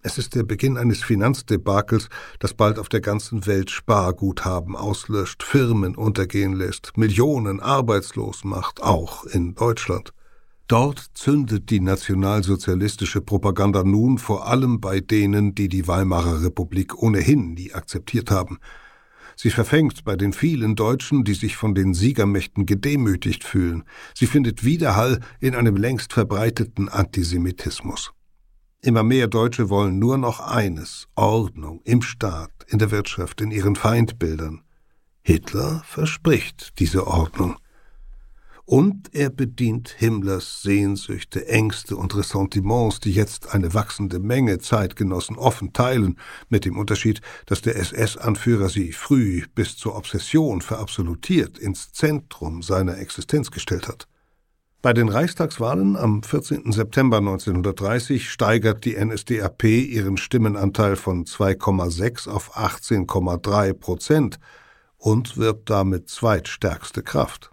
Es ist der Beginn eines Finanzdebakels, das bald auf der ganzen Welt Sparguthaben auslöscht, Firmen untergehen lässt, Millionen arbeitslos macht, auch in Deutschland. Dort zündet die nationalsozialistische Propaganda nun vor allem bei denen, die die Weimarer Republik ohnehin nie akzeptiert haben. Sie verfängt bei den vielen Deutschen, die sich von den Siegermächten gedemütigt fühlen. Sie findet Widerhall in einem längst verbreiteten Antisemitismus. Immer mehr Deutsche wollen nur noch eines Ordnung im Staat, in der Wirtschaft, in ihren Feindbildern. Hitler verspricht diese Ordnung und er bedient Himmlers Sehnsüchte, Ängste und Ressentiments, die jetzt eine wachsende Menge Zeitgenossen offen teilen, mit dem Unterschied, dass der SS-Anführer sie früh bis zur Obsession verabsolutiert ins Zentrum seiner Existenz gestellt hat. Bei den Reichstagswahlen am 14. September 1930 steigert die NSDAP ihren Stimmenanteil von 2,6 auf 18,3 Prozent und wird damit zweitstärkste Kraft.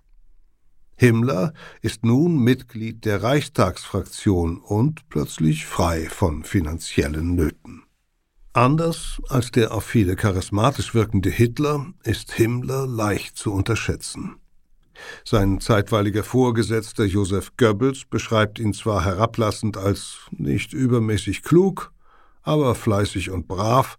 Himmler ist nun Mitglied der Reichstagsfraktion und plötzlich frei von finanziellen Nöten. Anders als der auf viele charismatisch wirkende Hitler ist Himmler leicht zu unterschätzen. Sein zeitweiliger Vorgesetzter Josef Goebbels beschreibt ihn zwar herablassend als nicht übermäßig klug, aber fleißig und brav,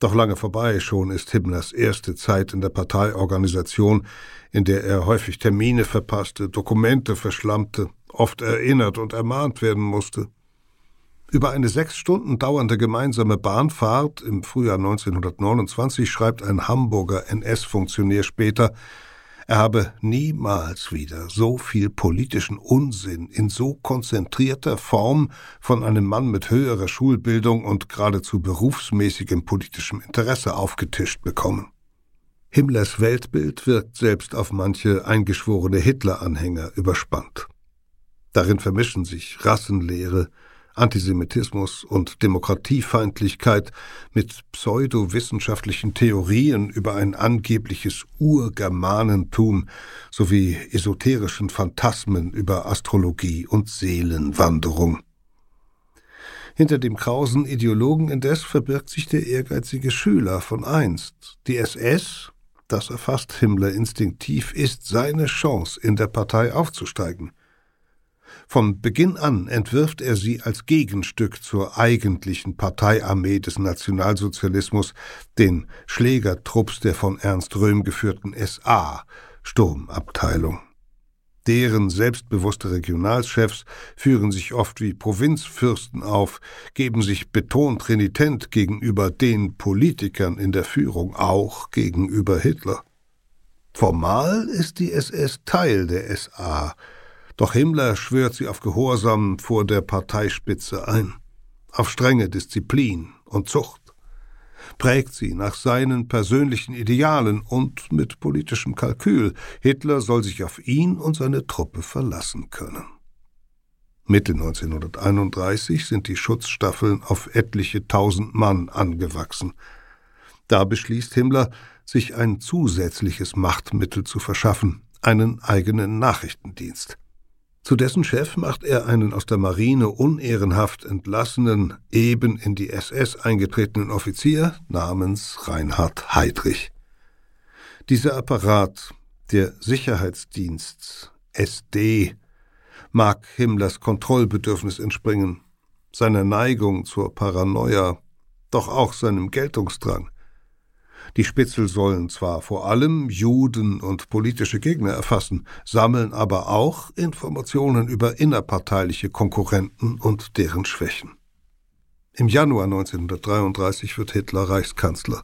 doch lange vorbei schon ist Himmlers erste Zeit in der Parteiorganisation, in der er häufig Termine verpasste, Dokumente verschlammte, oft erinnert und ermahnt werden musste. Über eine sechs Stunden dauernde gemeinsame Bahnfahrt im Frühjahr 1929 schreibt ein Hamburger NS-Funktionär später, er habe niemals wieder so viel politischen Unsinn in so konzentrierter Form von einem Mann mit höherer Schulbildung und geradezu berufsmäßigem politischem Interesse aufgetischt bekommen. Himmlers Weltbild wirkt selbst auf manche eingeschworene Hitler-Anhänger überspannt. Darin vermischen sich Rassenlehre, Antisemitismus und Demokratiefeindlichkeit mit pseudowissenschaftlichen Theorien über ein angebliches Urgermanentum sowie esoterischen Phantasmen über Astrologie und Seelenwanderung. Hinter dem krausen Ideologen indes verbirgt sich der ehrgeizige Schüler von einst. Die SS, das erfasst Himmler instinktiv, ist seine Chance, in der Partei aufzusteigen. Von Beginn an entwirft er sie als Gegenstück zur eigentlichen Parteiarmee des Nationalsozialismus, den Schlägertrupps der von Ernst Röhm geführten SA, Sturmabteilung. Deren selbstbewusste Regionalchefs führen sich oft wie Provinzfürsten auf, geben sich betont renitent gegenüber den Politikern in der Führung, auch gegenüber Hitler. Formal ist die SS Teil der SA, Doch Himmler schwört sie auf Gehorsam vor der Parteispitze ein, auf strenge Disziplin und Zucht, prägt sie nach seinen persönlichen Idealen und mit politischem Kalkül. Hitler soll sich auf ihn und seine Truppe verlassen können. Mitte 1931 sind die Schutzstaffeln auf etliche tausend Mann angewachsen. Da beschließt Himmler, sich ein zusätzliches Machtmittel zu verschaffen, einen eigenen Nachrichtendienst. Zu dessen Chef macht er einen aus der Marine unehrenhaft entlassenen, eben in die SS eingetretenen Offizier namens Reinhard Heydrich. Dieser Apparat, der Sicherheitsdienst SD, mag Himmlers Kontrollbedürfnis entspringen, seiner Neigung zur Paranoia, doch auch seinem Geltungsdrang. Die Spitzel sollen zwar vor allem Juden und politische Gegner erfassen, sammeln aber auch Informationen über innerparteiliche Konkurrenten und deren Schwächen. Im Januar 1933 wird Hitler Reichskanzler.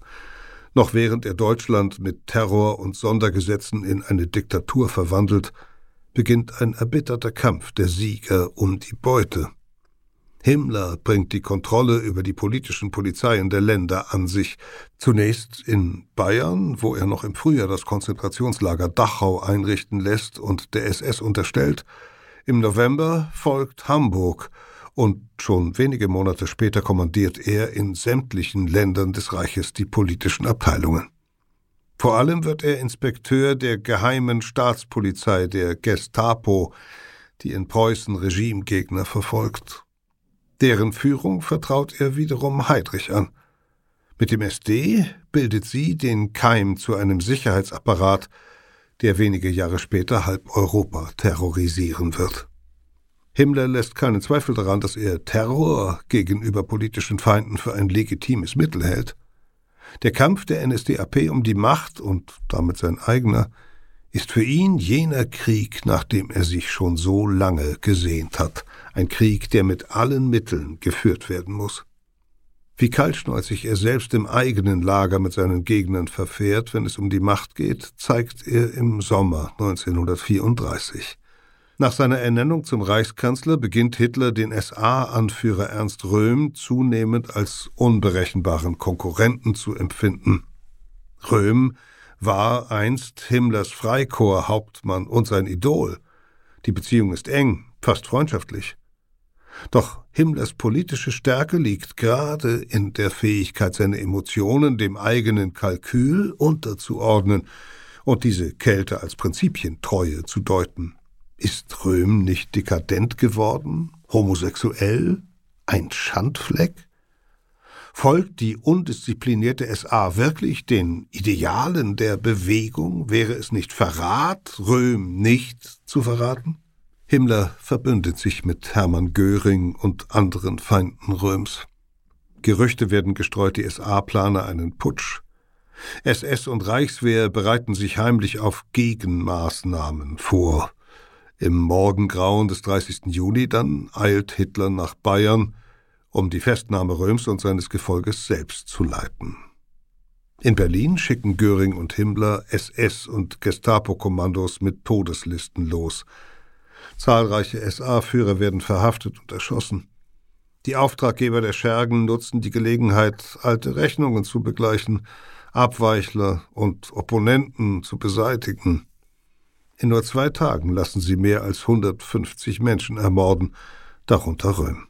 Noch während er Deutschland mit Terror und Sondergesetzen in eine Diktatur verwandelt, beginnt ein erbitterter Kampf der Sieger um die Beute. Himmler bringt die Kontrolle über die politischen Polizeien der Länder an sich. Zunächst in Bayern, wo er noch im Frühjahr das Konzentrationslager Dachau einrichten lässt und der SS unterstellt. Im November folgt Hamburg und schon wenige Monate später kommandiert er in sämtlichen Ländern des Reiches die politischen Abteilungen. Vor allem wird er Inspekteur der geheimen Staatspolizei, der Gestapo, die in Preußen Regimegegner verfolgt deren Führung vertraut er wiederum Heydrich an. Mit dem SD bildet sie den Keim zu einem Sicherheitsapparat, der wenige Jahre später halb Europa terrorisieren wird. Himmler lässt keinen Zweifel daran, dass er Terror gegenüber politischen Feinden für ein legitimes Mittel hält. Der Kampf der NSDAP um die Macht und damit sein eigener ist für ihn jener Krieg, nach dem er sich schon so lange gesehnt hat, ein Krieg, der mit allen Mitteln geführt werden muss. Wie kaltschnäuzig er selbst im eigenen Lager mit seinen Gegnern verfährt, wenn es um die Macht geht, zeigt er im Sommer 1934. Nach seiner Ernennung zum Reichskanzler beginnt Hitler den SA-Anführer Ernst Röhm zunehmend als unberechenbaren Konkurrenten zu empfinden. Röhm war einst Himmlers Freikorps-Hauptmann und sein Idol. Die Beziehung ist eng, fast freundschaftlich. Doch Himmlers politische Stärke liegt gerade in der Fähigkeit, seine Emotionen dem eigenen Kalkül unterzuordnen und diese Kälte als Prinzipientreue zu deuten. Ist Röhm nicht dekadent geworden? Homosexuell? Ein Schandfleck? Folgt die undisziplinierte SA wirklich den Idealen der Bewegung? Wäre es nicht Verrat, Röhm nicht zu verraten? Himmler verbündet sich mit Hermann Göring und anderen Feinden Röms. Gerüchte werden gestreut, die SA plane einen Putsch. SS und Reichswehr bereiten sich heimlich auf Gegenmaßnahmen vor. Im Morgengrauen des 30. Juni dann eilt Hitler nach Bayern, um die Festnahme Röms und seines Gefolges selbst zu leiten. In Berlin schicken Göring und Himmler SS- und Gestapo-Kommandos mit Todeslisten los – Zahlreiche SA-Führer werden verhaftet und erschossen. Die Auftraggeber der Schergen nutzen die Gelegenheit, alte Rechnungen zu begleichen, Abweichler und Opponenten zu beseitigen. In nur zwei Tagen lassen sie mehr als 150 Menschen ermorden, darunter Röhm.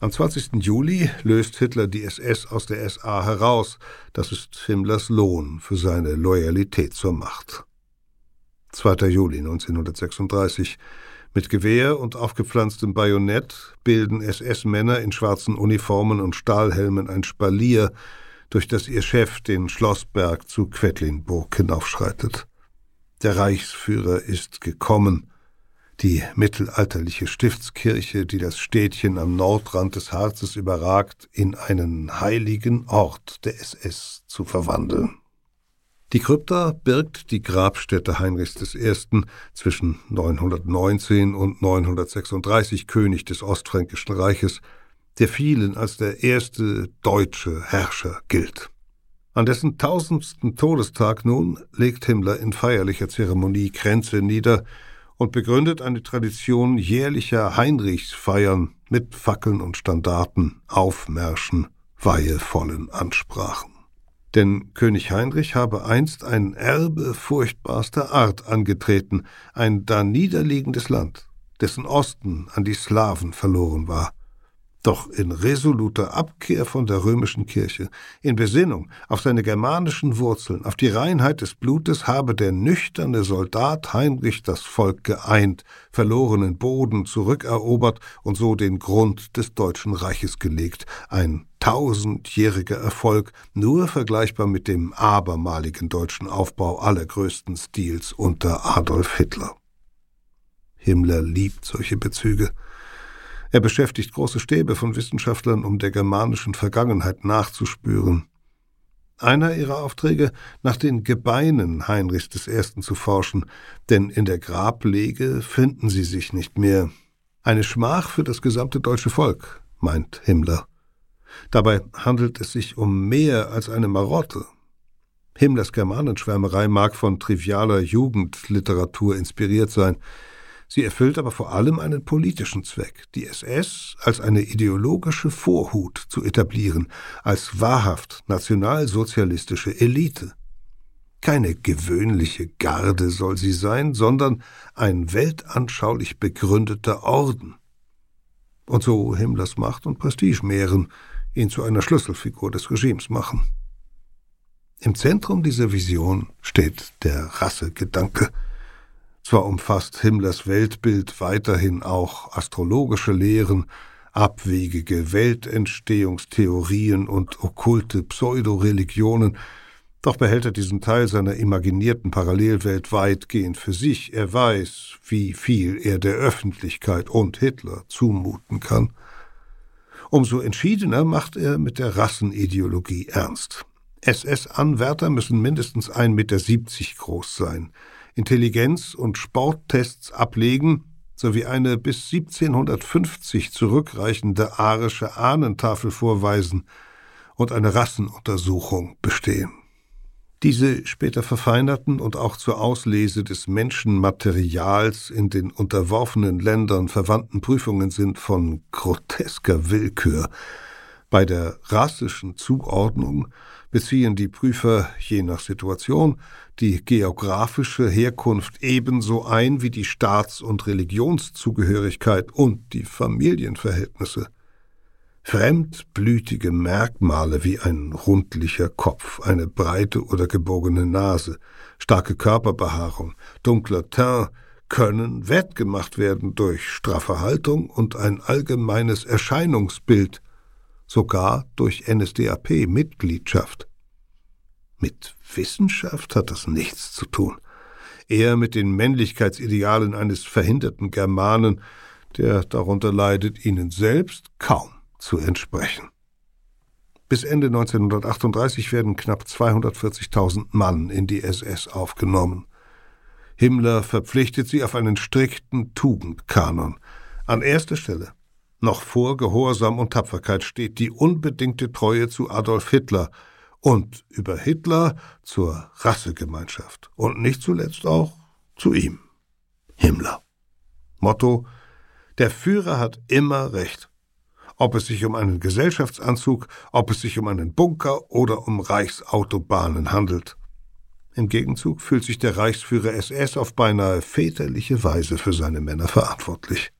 Am 20. Juli löst Hitler die SS aus der SA heraus. Das ist Himmlers Lohn für seine Loyalität zur Macht. 2. Juli 1936 mit Gewehr und aufgepflanztem Bajonett bilden SS-Männer in schwarzen Uniformen und Stahlhelmen ein Spalier, durch das ihr Chef den Schlossberg zu Quedlinburg hinaufschreitet. Der Reichsführer ist gekommen. Die mittelalterliche Stiftskirche, die das Städtchen am Nordrand des Harzes überragt, in einen heiligen Ort der SS zu verwandeln. Die Krypta birgt die Grabstätte Heinrichs I. zwischen 919 und 936 König des Ostfränkischen Reiches, der vielen als der erste deutsche Herrscher gilt. An dessen tausendsten Todestag nun legt Himmler in feierlicher Zeremonie Kränze nieder, und begründet eine Tradition jährlicher Heinrichsfeiern mit Fackeln und Standarten, Aufmärschen, weihevollen Ansprachen. Denn König Heinrich habe einst ein Erbe furchtbarster Art angetreten, ein da niederliegendes Land, dessen Osten an die Slawen verloren war. Doch in resoluter Abkehr von der römischen Kirche, in Besinnung auf seine germanischen Wurzeln, auf die Reinheit des Blutes habe der nüchterne Soldat Heinrich das Volk geeint, verlorenen Boden zurückerobert und so den Grund des Deutschen Reiches gelegt, ein tausendjähriger Erfolg, nur vergleichbar mit dem abermaligen deutschen Aufbau allergrößten Stils unter Adolf Hitler. Himmler liebt solche Bezüge. Er beschäftigt große Stäbe von Wissenschaftlern, um der germanischen Vergangenheit nachzuspüren. Einer ihrer Aufträge, nach den Gebeinen Heinrichs I. zu forschen, denn in der Grablege finden sie sich nicht mehr. Eine Schmach für das gesamte deutsche Volk, meint Himmler. Dabei handelt es sich um mehr als eine Marotte. Himmlers Germanenschwärmerei mag von trivialer Jugendliteratur inspiriert sein, Sie erfüllt aber vor allem einen politischen Zweck, die SS als eine ideologische Vorhut zu etablieren, als wahrhaft nationalsozialistische Elite. Keine gewöhnliche Garde soll sie sein, sondern ein weltanschaulich begründeter Orden. Und so Himmlers Macht und Prestige mehren, ihn zu einer Schlüsselfigur des Regimes machen. Im Zentrum dieser Vision steht der Rassegedanke, zwar umfasst Himmlers Weltbild weiterhin auch astrologische Lehren, abwegige Weltentstehungstheorien und okkulte Pseudoreligionen, doch behält er diesen Teil seiner imaginierten Parallelwelt weitgehend für sich. Er weiß, wie viel er der Öffentlichkeit und Hitler zumuten kann. Umso entschiedener macht er mit der Rassenideologie ernst. SS-Anwärter müssen mindestens 1,70 Meter groß sein. Intelligenz- und Sporttests ablegen sowie eine bis 1750 zurückreichende arische Ahnentafel vorweisen und eine Rassenuntersuchung bestehen. Diese später verfeinerten und auch zur Auslese des Menschenmaterials in den unterworfenen Ländern verwandten Prüfungen sind von grotesker Willkür. Bei der rassischen Zuordnung beziehen die Prüfer je nach Situation die geografische Herkunft ebenso ein wie die Staats- und Religionszugehörigkeit und die Familienverhältnisse. Fremdblütige Merkmale wie ein rundlicher Kopf, eine breite oder gebogene Nase, starke Körperbehaarung, dunkler Teint können wettgemacht werden durch straffe Haltung und ein allgemeines Erscheinungsbild, sogar durch NSDAP-Mitgliedschaft. Mit Wissenschaft hat das nichts zu tun. Eher mit den Männlichkeitsidealen eines verhinderten Germanen, der darunter leidet, ihnen selbst kaum zu entsprechen. Bis Ende 1938 werden knapp 240.000 Mann in die SS aufgenommen. Himmler verpflichtet sie auf einen strikten Tugendkanon. An erster Stelle noch vor Gehorsam und Tapferkeit steht die unbedingte Treue zu Adolf Hitler und über Hitler zur Rassegemeinschaft und nicht zuletzt auch zu ihm, Himmler. Motto Der Führer hat immer recht. Ob es sich um einen Gesellschaftsanzug, ob es sich um einen Bunker oder um Reichsautobahnen handelt. Im Gegenzug fühlt sich der Reichsführer SS auf beinahe väterliche Weise für seine Männer verantwortlich.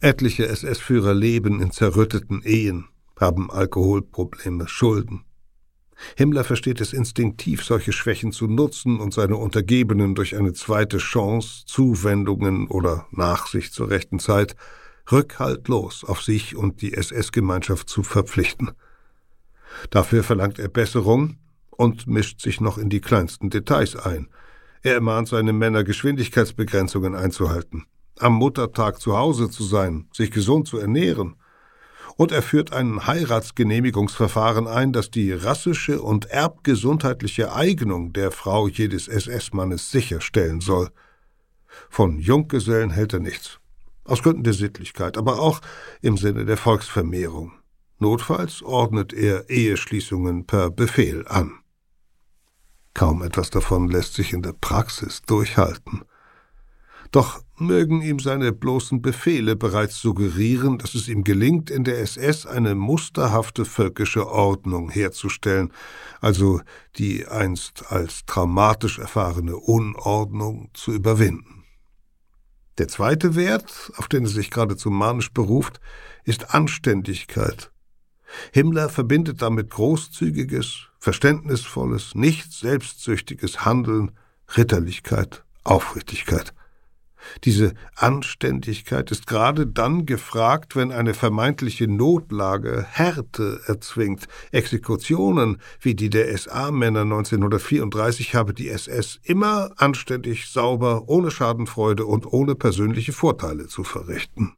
Etliche SS-Führer leben in zerrütteten Ehen, haben Alkoholprobleme, Schulden. Himmler versteht es instinktiv, solche Schwächen zu nutzen und seine Untergebenen durch eine zweite Chance, Zuwendungen oder Nachsicht zur rechten Zeit rückhaltlos auf sich und die SS-Gemeinschaft zu verpflichten. Dafür verlangt er Besserung und mischt sich noch in die kleinsten Details ein. Er ermahnt seine Männer, Geschwindigkeitsbegrenzungen einzuhalten am Muttertag zu Hause zu sein, sich gesund zu ernähren. Und er führt ein Heiratsgenehmigungsverfahren ein, das die rassische und erbgesundheitliche Eignung der Frau jedes SS-Mannes sicherstellen soll. Von Junggesellen hält er nichts. Aus Gründen der Sittlichkeit, aber auch im Sinne der Volksvermehrung. Notfalls ordnet er Eheschließungen per Befehl an. Kaum etwas davon lässt sich in der Praxis durchhalten. Doch mögen ihm seine bloßen Befehle bereits suggerieren, dass es ihm gelingt, in der SS eine musterhafte völkische Ordnung herzustellen, also die einst als traumatisch erfahrene Unordnung zu überwinden. Der zweite Wert, auf den er sich geradezu manisch beruft, ist Anständigkeit. Himmler verbindet damit großzügiges, verständnisvolles, nicht selbstsüchtiges Handeln, Ritterlichkeit, Aufrichtigkeit. Diese Anständigkeit ist gerade dann gefragt, wenn eine vermeintliche Notlage Härte erzwingt. Exekutionen wie die der SA-Männer 1934 habe die SS immer anständig, sauber, ohne Schadenfreude und ohne persönliche Vorteile zu verrichten.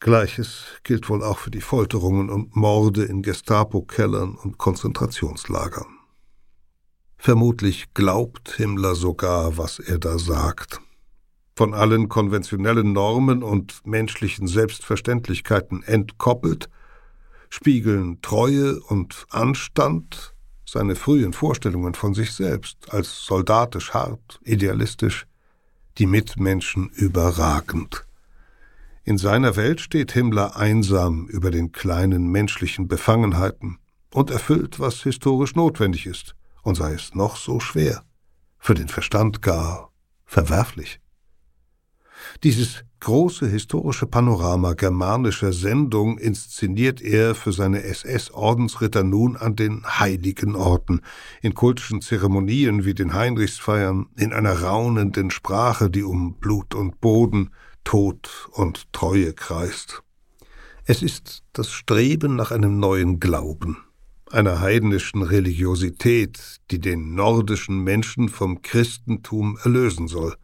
Gleiches gilt wohl auch für die Folterungen und Morde in Gestapo-Kellern und Konzentrationslagern. Vermutlich glaubt Himmler sogar, was er da sagt von allen konventionellen Normen und menschlichen Selbstverständlichkeiten entkoppelt, spiegeln Treue und Anstand seine frühen Vorstellungen von sich selbst als soldatisch hart, idealistisch, die Mitmenschen überragend. In seiner Welt steht Himmler einsam über den kleinen menschlichen Befangenheiten und erfüllt, was historisch notwendig ist, und sei es noch so schwer, für den Verstand gar verwerflich. Dieses große historische Panorama germanischer Sendung inszeniert er für seine SS-Ordensritter nun an den heiligen Orten, in kultischen Zeremonien wie den Heinrichsfeiern, in einer raunenden Sprache, die um Blut und Boden, Tod und Treue kreist. Es ist das Streben nach einem neuen Glauben, einer heidnischen Religiosität, die den nordischen Menschen vom Christentum erlösen soll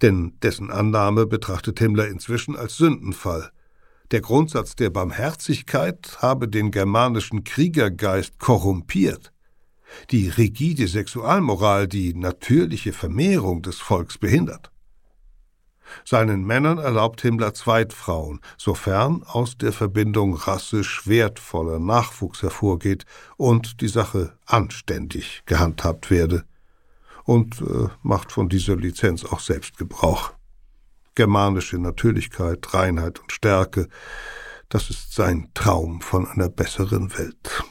denn dessen Annahme betrachtet Himmler inzwischen als Sündenfall. Der Grundsatz der Barmherzigkeit habe den germanischen Kriegergeist korrumpiert. Die rigide Sexualmoral die natürliche Vermehrung des Volks behindert. Seinen Männern erlaubt Himmler Zweitfrauen, sofern aus der Verbindung rassisch wertvoller Nachwuchs hervorgeht und die Sache anständig gehandhabt werde und äh, macht von dieser Lizenz auch selbst Gebrauch. Germanische Natürlichkeit, Reinheit und Stärke, das ist sein Traum von einer besseren Welt.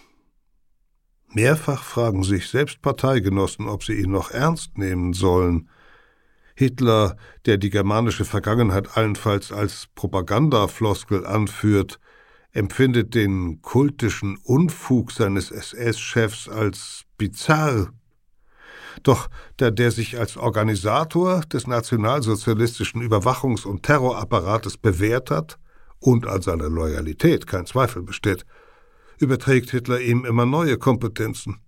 Mehrfach fragen sich selbst Parteigenossen, ob sie ihn noch ernst nehmen sollen. Hitler, der die germanische Vergangenheit allenfalls als Propagandafloskel anführt, empfindet den kultischen Unfug seines SS-Chefs als bizarr doch da der sich als Organisator des nationalsozialistischen Überwachungs- und Terrorapparates bewährt hat und an seiner Loyalität kein Zweifel besteht, überträgt Hitler ihm immer neue Kompetenzen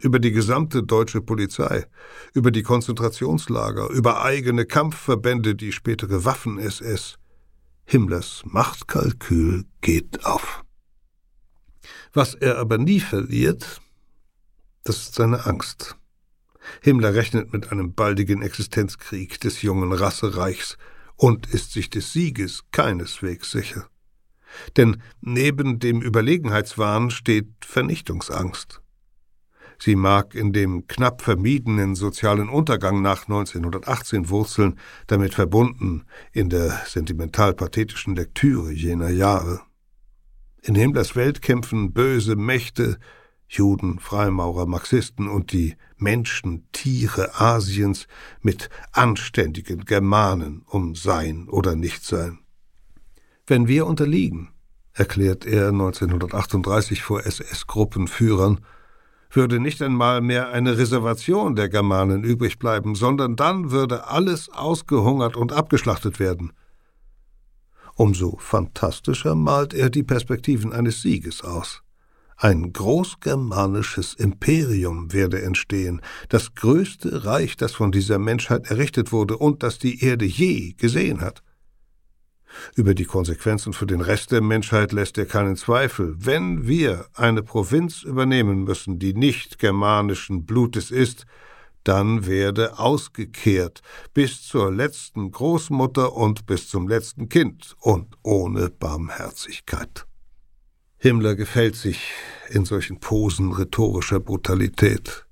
über die gesamte deutsche Polizei, über die Konzentrationslager, über eigene Kampfverbände, die spätere Waffen-SS. Himmlers Machtkalkül geht auf. Was er aber nie verliert, das ist seine Angst. Himmler rechnet mit einem baldigen Existenzkrieg des jungen Rassereichs und ist sich des Sieges keineswegs sicher. Denn neben dem Überlegenheitswahn steht Vernichtungsangst. Sie mag in dem knapp vermiedenen sozialen Untergang nach 1918 wurzeln, damit verbunden in der sentimental-pathetischen Lektüre jener Jahre. In Himmlers Welt kämpfen böse Mächte, Juden, Freimaurer, Marxisten und die Menschen, Tiere Asiens mit anständigen Germanen um Sein oder Nichtsein. Wenn wir unterliegen, erklärt er 1938 vor SS-Gruppenführern, würde nicht einmal mehr eine Reservation der Germanen übrig bleiben, sondern dann würde alles ausgehungert und abgeschlachtet werden. Umso fantastischer malt er die Perspektiven eines Sieges aus. Ein großgermanisches Imperium werde entstehen, das größte Reich, das von dieser Menschheit errichtet wurde und das die Erde je gesehen hat. Über die Konsequenzen für den Rest der Menschheit lässt er keinen Zweifel. Wenn wir eine Provinz übernehmen müssen, die nicht germanischen Blutes ist, dann werde ausgekehrt bis zur letzten Großmutter und bis zum letzten Kind und ohne Barmherzigkeit. Himmler gefällt sich in solchen Posen rhetorischer Brutalität.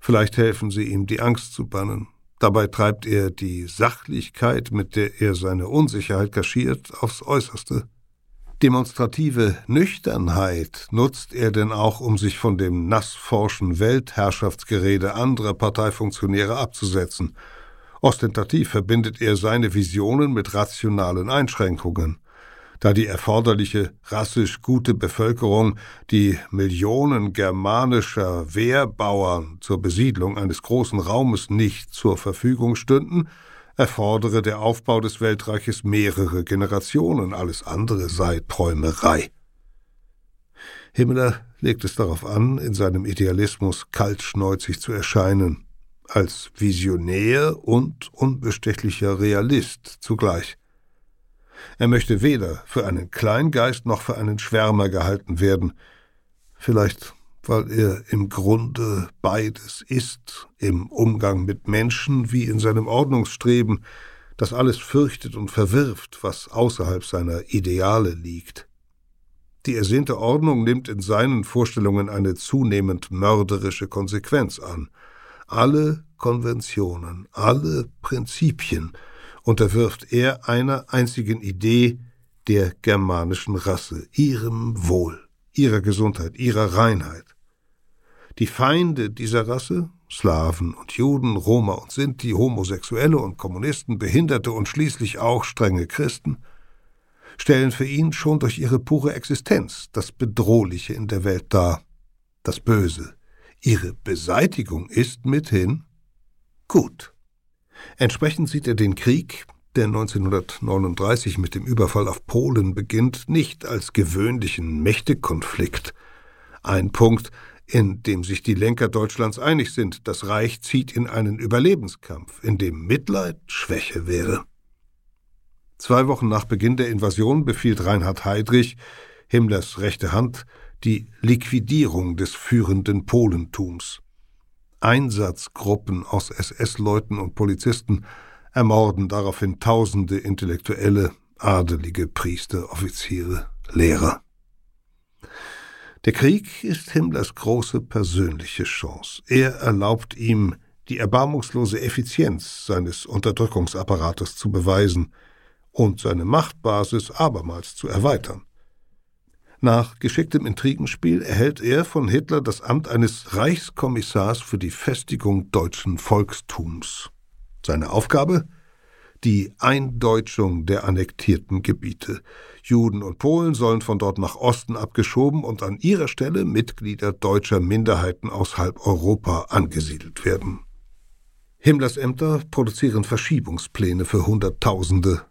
Vielleicht helfen sie ihm, die Angst zu bannen, Dabei treibt er die Sachlichkeit, mit der er seine Unsicherheit kaschiert, aufs äußerste. Demonstrative Nüchternheit nutzt er denn auch, um sich von dem nassforschen Weltherrschaftsgerede anderer Parteifunktionäre abzusetzen. Ostentativ verbindet er seine Visionen mit rationalen Einschränkungen da die erforderliche rassisch gute Bevölkerung die Millionen germanischer Wehrbauern zur Besiedlung eines großen Raumes nicht zur Verfügung stünden, erfordere der Aufbau des Weltreiches mehrere Generationen, alles andere sei Träumerei. Himmler legt es darauf an, in seinem Idealismus kaltschneuzig zu erscheinen, als Visionär und unbestechlicher Realist zugleich. Er möchte weder für einen Kleingeist noch für einen Schwärmer gehalten werden. Vielleicht, weil er im Grunde beides ist, im Umgang mit Menschen wie in seinem Ordnungsstreben, das alles fürchtet und verwirft, was außerhalb seiner Ideale liegt. Die ersehnte Ordnung nimmt in seinen Vorstellungen eine zunehmend mörderische Konsequenz an. Alle Konventionen, alle Prinzipien, unterwirft er einer einzigen Idee der germanischen Rasse, ihrem Wohl, ihrer Gesundheit, ihrer Reinheit. Die Feinde dieser Rasse, Slawen und Juden, Roma und Sinti, Homosexuelle und Kommunisten, Behinderte und schließlich auch strenge Christen, stellen für ihn schon durch ihre pure Existenz das Bedrohliche in der Welt dar, das Böse. Ihre Beseitigung ist mithin gut. Entsprechend sieht er den Krieg, der 1939 mit dem Überfall auf Polen beginnt, nicht als gewöhnlichen Mächtekonflikt. Ein Punkt, in dem sich die Lenker Deutschlands einig sind, das Reich zieht in einen Überlebenskampf, in dem Mitleid Schwäche wäre. Zwei Wochen nach Beginn der Invasion befiehlt Reinhard Heydrich, Himmlers rechte Hand, die Liquidierung des führenden Polentums. Einsatzgruppen aus SS-Leuten und Polizisten ermorden daraufhin tausende Intellektuelle, adelige Priester, Offiziere, Lehrer. Der Krieg ist Himmlers große persönliche Chance. Er erlaubt ihm, die erbarmungslose Effizienz seines Unterdrückungsapparates zu beweisen und seine Machtbasis abermals zu erweitern. Nach geschicktem Intrigenspiel erhält er von Hitler das Amt eines Reichskommissars für die Festigung deutschen Volkstums. Seine Aufgabe? Die Eindeutschung der annektierten Gebiete. Juden und Polen sollen von dort nach Osten abgeschoben und an ihrer Stelle Mitglieder deutscher Minderheiten aus halb Europa angesiedelt werden. Himmlers Ämter produzieren Verschiebungspläne für Hunderttausende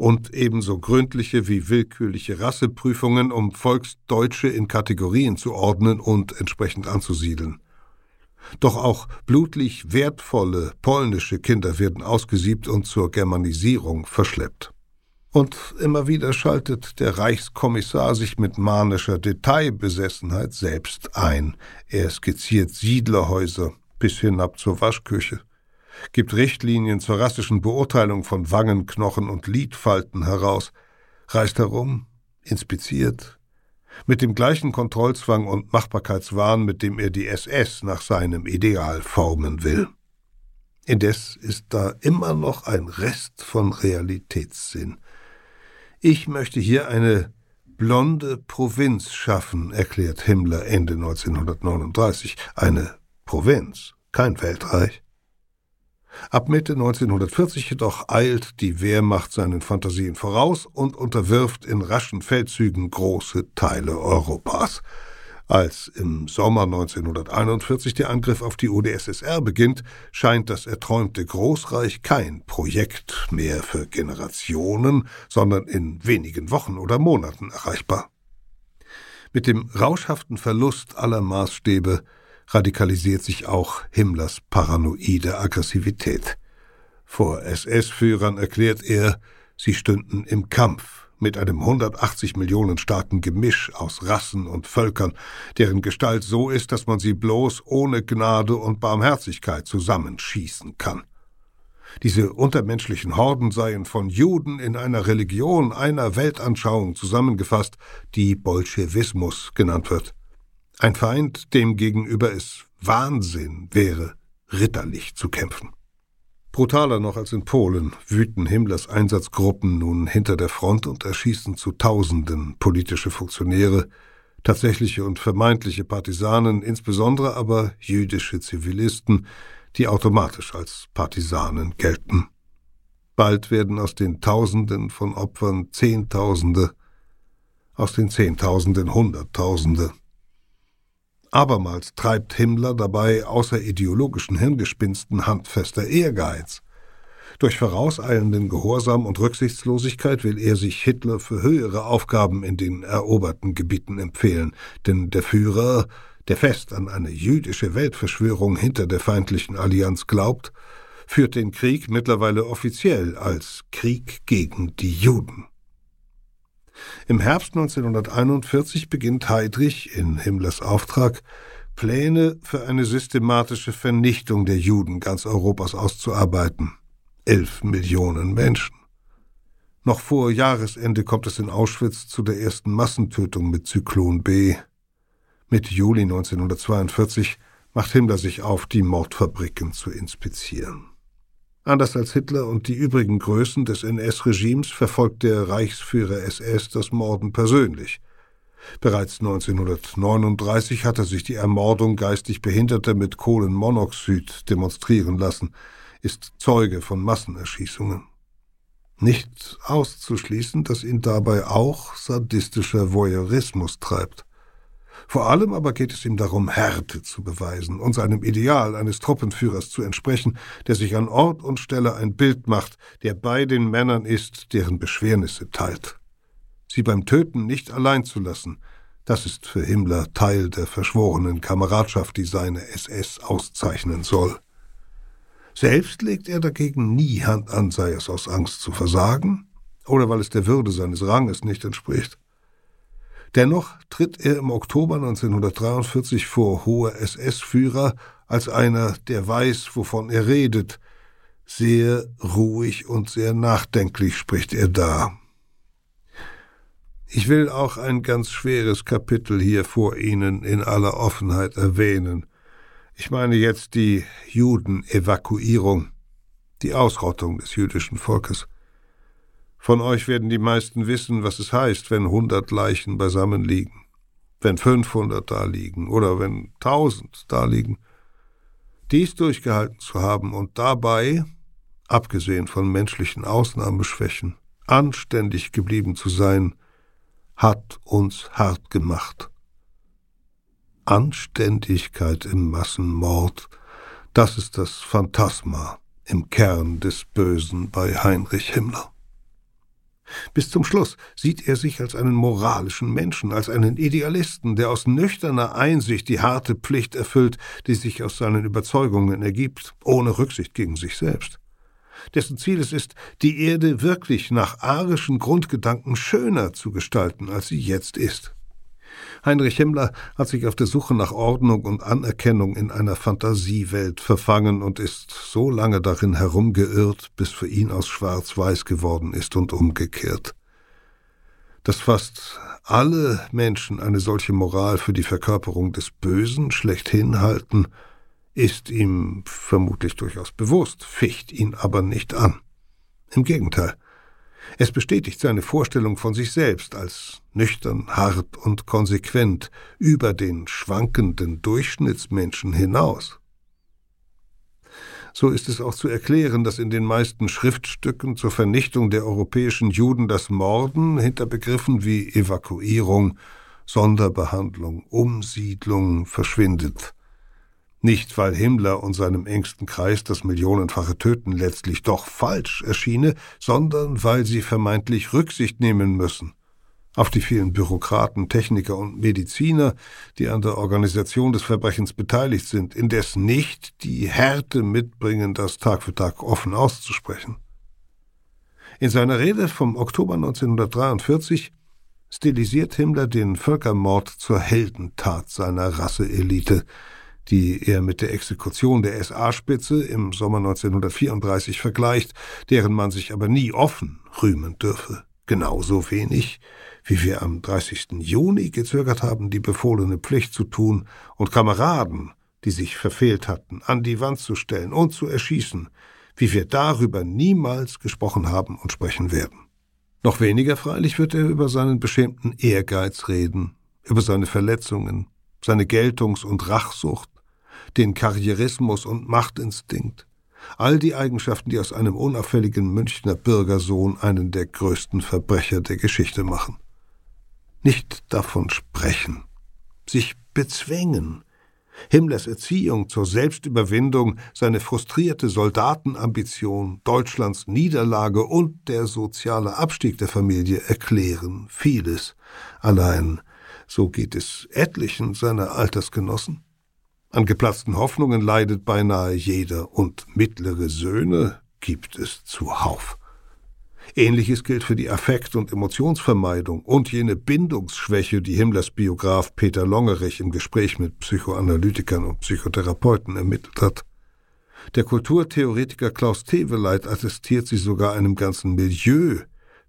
und ebenso gründliche wie willkürliche Rasseprüfungen, um Volksdeutsche in Kategorien zu ordnen und entsprechend anzusiedeln. Doch auch blutlich wertvolle polnische Kinder werden ausgesiebt und zur Germanisierung verschleppt. Und immer wieder schaltet der Reichskommissar sich mit manischer Detailbesessenheit selbst ein. Er skizziert Siedlerhäuser bis hinab zur Waschküche gibt Richtlinien zur rassischen Beurteilung von Wangenknochen und Lidfalten heraus, reist herum, inspiziert, mit dem gleichen Kontrollzwang und Machbarkeitswahn, mit dem er die SS nach seinem Ideal formen will. Indes ist da immer noch ein Rest von Realitätssinn. Ich möchte hier eine blonde Provinz schaffen, erklärt Himmler Ende 1939. Eine Provinz, kein Weltreich. Ab Mitte 1940 jedoch eilt die Wehrmacht seinen Fantasien voraus und unterwirft in raschen Feldzügen große Teile Europas. Als im Sommer 1941 der Angriff auf die UdSSR beginnt, scheint das erträumte Großreich kein Projekt mehr für Generationen, sondern in wenigen Wochen oder Monaten erreichbar. Mit dem rauschhaften Verlust aller Maßstäbe radikalisiert sich auch Himmlers paranoide Aggressivität. Vor SS-Führern erklärt er, sie stünden im Kampf mit einem 180 Millionen starken Gemisch aus Rassen und Völkern, deren Gestalt so ist, dass man sie bloß ohne Gnade und Barmherzigkeit zusammenschießen kann. Diese untermenschlichen Horden seien von Juden in einer Religion, einer Weltanschauung zusammengefasst, die Bolschewismus genannt wird. Ein Feind, dem gegenüber es Wahnsinn wäre, ritterlich zu kämpfen. Brutaler noch als in Polen wüten Himmlers Einsatzgruppen nun hinter der Front und erschießen zu Tausenden politische Funktionäre, tatsächliche und vermeintliche Partisanen, insbesondere aber jüdische Zivilisten, die automatisch als Partisanen gelten. Bald werden aus den Tausenden von Opfern Zehntausende, aus den Zehntausenden Hunderttausende. Abermals treibt Himmler dabei außer ideologischen Hirngespinsten handfester Ehrgeiz. Durch vorauseilenden Gehorsam und Rücksichtslosigkeit will er sich Hitler für höhere Aufgaben in den eroberten Gebieten empfehlen, denn der Führer, der fest an eine jüdische Weltverschwörung hinter der feindlichen Allianz glaubt, führt den Krieg mittlerweile offiziell als Krieg gegen die Juden. Im Herbst 1941 beginnt Heydrich in Himmlers Auftrag Pläne für eine systematische Vernichtung der Juden ganz Europas auszuarbeiten. Elf Millionen Menschen. Noch vor Jahresende kommt es in Auschwitz zu der ersten Massentötung mit Zyklon B. Mitte Juli 1942 macht Himmler sich auf, die Mordfabriken zu inspizieren. Anders als Hitler und die übrigen Größen des NS-Regimes verfolgt der Reichsführer SS das Morden persönlich. Bereits 1939 hat er sich die Ermordung geistig Behinderter mit Kohlenmonoxid demonstrieren lassen, ist Zeuge von Massenerschießungen. Nicht auszuschließen, dass ihn dabei auch sadistischer Voyeurismus treibt. Vor allem aber geht es ihm darum, Härte zu beweisen und seinem Ideal eines Truppenführers zu entsprechen, der sich an Ort und Stelle ein Bild macht, der bei den Männern ist, deren Beschwernisse teilt. Sie beim Töten nicht allein zu lassen, das ist für Himmler Teil der verschworenen Kameradschaft, die seine SS auszeichnen soll. Selbst legt er dagegen nie Hand an, sei es aus Angst zu versagen oder weil es der Würde seines Ranges nicht entspricht. Dennoch tritt er im Oktober 1943 vor hohe SS-Führer als einer, der weiß, wovon er redet. Sehr ruhig und sehr nachdenklich spricht er da. Ich will auch ein ganz schweres Kapitel hier vor Ihnen in aller Offenheit erwähnen. Ich meine jetzt die Judenevakuierung, die Ausrottung des jüdischen Volkes. Von euch werden die meisten wissen, was es heißt, wenn hundert Leichen beisammen liegen, wenn fünfhundert da liegen oder wenn tausend da liegen. Dies durchgehalten zu haben und dabei, abgesehen von menschlichen Ausnahmeschwächen, anständig geblieben zu sein, hat uns hart gemacht. Anständigkeit im Massenmord, das ist das Phantasma im Kern des Bösen bei Heinrich Himmler. Bis zum Schluss sieht er sich als einen moralischen Menschen, als einen Idealisten, der aus nüchterner Einsicht die harte Pflicht erfüllt, die sich aus seinen Überzeugungen ergibt, ohne Rücksicht gegen sich selbst. Dessen Ziel es ist, die Erde wirklich nach arischen Grundgedanken schöner zu gestalten, als sie jetzt ist. Heinrich Himmler hat sich auf der Suche nach Ordnung und Anerkennung in einer Fantasiewelt verfangen und ist so lange darin herumgeirrt, bis für ihn aus schwarz-weiß geworden ist und umgekehrt. Dass fast alle Menschen eine solche Moral für die Verkörperung des Bösen schlechthin halten, ist ihm vermutlich durchaus bewusst, ficht ihn aber nicht an. Im Gegenteil, es bestätigt seine Vorstellung von sich selbst als nüchtern, hart und konsequent über den schwankenden Durchschnittsmenschen hinaus. So ist es auch zu erklären, dass in den meisten Schriftstücken zur Vernichtung der europäischen Juden das Morden hinter Begriffen wie Evakuierung, Sonderbehandlung, Umsiedlung verschwindet. Nicht, weil Himmler und seinem engsten Kreis das millionenfache Töten letztlich doch falsch erschiene, sondern weil sie vermeintlich Rücksicht nehmen müssen auf die vielen Bürokraten, Techniker und Mediziner, die an der Organisation des Verbrechens beteiligt sind, indes nicht die Härte mitbringen, das Tag für Tag offen auszusprechen. In seiner Rede vom Oktober 1943 stilisiert Himmler den Völkermord zur Heldentat seiner Rasseelite, die er mit der Exekution der SA-Spitze im Sommer 1934 vergleicht, deren man sich aber nie offen rühmen dürfe. Genauso wenig, wie wir am 30. Juni gezögert haben, die befohlene Pflicht zu tun und Kameraden, die sich verfehlt hatten, an die Wand zu stellen und zu erschießen, wie wir darüber niemals gesprochen haben und sprechen werden. Noch weniger freilich wird er über seinen beschämten Ehrgeiz reden, über seine Verletzungen, seine Geltungs- und Rachsucht, den Karrierismus und Machtinstinkt, all die Eigenschaften, die aus einem unauffälligen Münchner Bürgersohn einen der größten Verbrecher der Geschichte machen. Nicht davon sprechen, sich bezwängen, Himmlers Erziehung zur Selbstüberwindung, seine frustrierte Soldatenambition, Deutschlands Niederlage und der soziale Abstieg der Familie erklären vieles. Allein, so geht es etlichen seiner Altersgenossen. An geplatzten Hoffnungen leidet beinahe jeder, und mittlere Söhne gibt es zuhauf. Ähnliches gilt für die Affekt- und Emotionsvermeidung und jene Bindungsschwäche, die Himmlers Biograf Peter Longerich im Gespräch mit Psychoanalytikern und Psychotherapeuten ermittelt hat. Der Kulturtheoretiker Klaus Teweleit attestiert sie sogar einem ganzen Milieu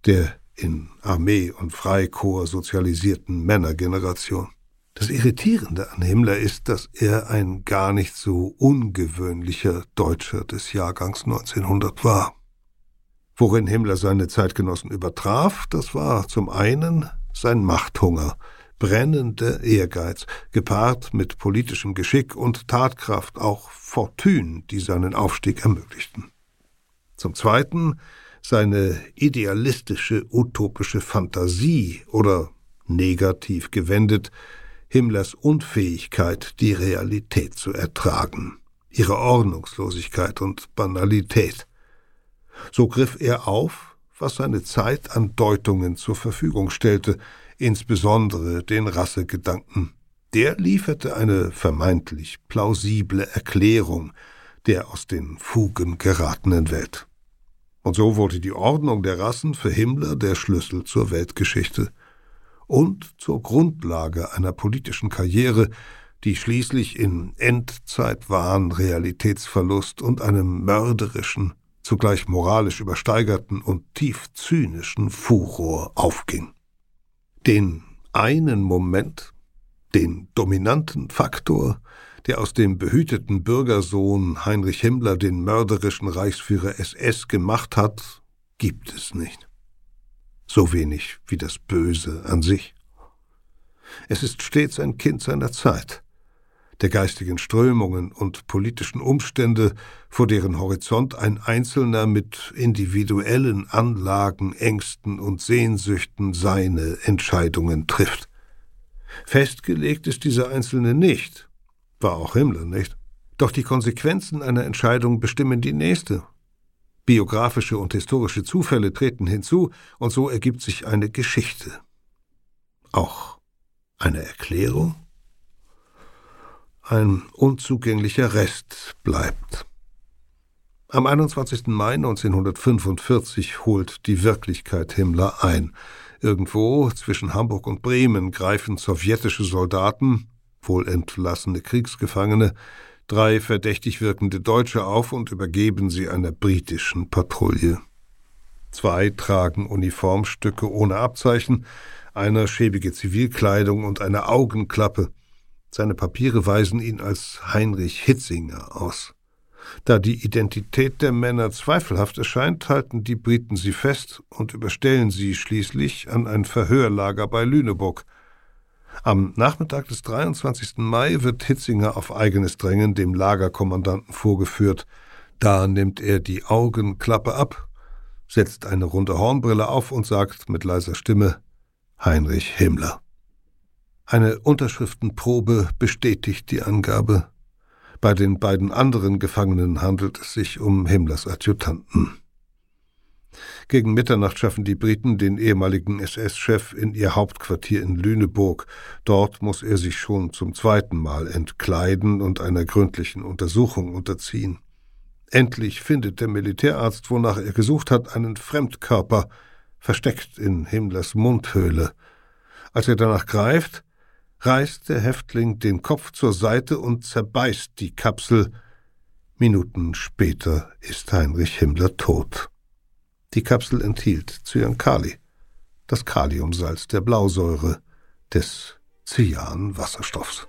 der in Armee und Freikorps sozialisierten Männergeneration. Das Irritierende an Himmler ist, dass er ein gar nicht so ungewöhnlicher Deutscher des Jahrgangs 1900 war. Worin Himmler seine Zeitgenossen übertraf, das war zum einen sein Machthunger, brennender Ehrgeiz, gepaart mit politischem Geschick und Tatkraft, auch Fortune, die seinen Aufstieg ermöglichten. Zum zweiten seine idealistische, utopische Fantasie oder negativ gewendet, Himmlers Unfähigkeit, die Realität zu ertragen, ihre Ordnungslosigkeit und Banalität. So griff er auf, was seine Zeit an Deutungen zur Verfügung stellte, insbesondere den Rassegedanken. Der lieferte eine vermeintlich plausible Erklärung der aus den Fugen geratenen Welt. Und so wurde die Ordnung der Rassen für Himmler der Schlüssel zur Weltgeschichte und zur Grundlage einer politischen Karriere, die schließlich in Endzeitwahn, Realitätsverlust und einem mörderischen, zugleich moralisch übersteigerten und tief zynischen Furor aufging. Den einen Moment, den dominanten Faktor, der aus dem behüteten Bürgersohn Heinrich Himmler den mörderischen Reichsführer SS gemacht hat, gibt es nicht. So wenig wie das Böse an sich. Es ist stets ein Kind seiner Zeit, der geistigen Strömungen und politischen Umstände, vor deren Horizont ein Einzelner mit individuellen Anlagen, Ängsten und Sehnsüchten seine Entscheidungen trifft. Festgelegt ist dieser Einzelne nicht, war auch Himmler nicht. Doch die Konsequenzen einer Entscheidung bestimmen die nächste. Biografische und historische Zufälle treten hinzu, und so ergibt sich eine Geschichte. Auch eine Erklärung? ein unzugänglicher Rest bleibt. Am 21. Mai 1945 holt die Wirklichkeit Himmler ein. Irgendwo zwischen Hamburg und Bremen greifen sowjetische Soldaten, wohl entlassene Kriegsgefangene, drei verdächtig wirkende Deutsche auf und übergeben sie einer britischen Patrouille. Zwei tragen Uniformstücke ohne Abzeichen, einer schäbige Zivilkleidung und eine Augenklappe. Seine Papiere weisen ihn als Heinrich Hitzinger aus. Da die Identität der Männer zweifelhaft erscheint, halten die Briten sie fest und überstellen sie schließlich an ein Verhörlager bei Lüneburg. Am Nachmittag des 23. Mai wird Hitzinger auf eigenes Drängen dem Lagerkommandanten vorgeführt. Da nimmt er die Augenklappe ab, setzt eine runde Hornbrille auf und sagt mit leiser Stimme Heinrich Himmler. Eine Unterschriftenprobe bestätigt die Angabe. Bei den beiden anderen Gefangenen handelt es sich um Himmlers Adjutanten. Gegen Mitternacht schaffen die Briten den ehemaligen SS-Chef in ihr Hauptquartier in Lüneburg. Dort muss er sich schon zum zweiten Mal entkleiden und einer gründlichen Untersuchung unterziehen. Endlich findet der Militärarzt, wonach er gesucht hat, einen Fremdkörper, versteckt in Himmlers Mundhöhle. Als er danach greift, reißt der Häftling den Kopf zur Seite und zerbeißt die Kapsel. Minuten später ist Heinrich Himmler tot. Die Kapsel enthielt Cyankali, das Kaliumsalz der Blausäure des Cyanwasserstoffs.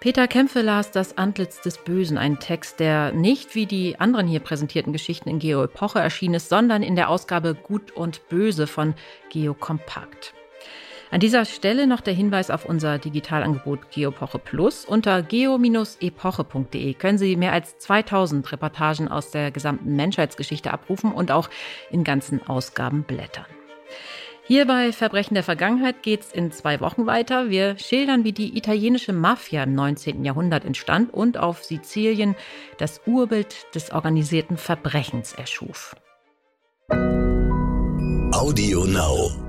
Peter Kämpfe las Das Antlitz des Bösen, ein Text, der nicht wie die anderen hier präsentierten Geschichten in Geo Epoche erschienen ist, sondern in der Ausgabe Gut und Böse von Geo Kompakt. An dieser Stelle noch der Hinweis auf unser Digitalangebot Geopoche Plus. Unter geo-epoche.de können Sie mehr als 2000 Reportagen aus der gesamten Menschheitsgeschichte abrufen und auch in ganzen Ausgaben blättern. Hier bei Verbrechen der Vergangenheit geht's in zwei Wochen weiter. Wir schildern, wie die italienische Mafia im 19. Jahrhundert entstand und auf Sizilien das Urbild des organisierten Verbrechens erschuf. Audio Now.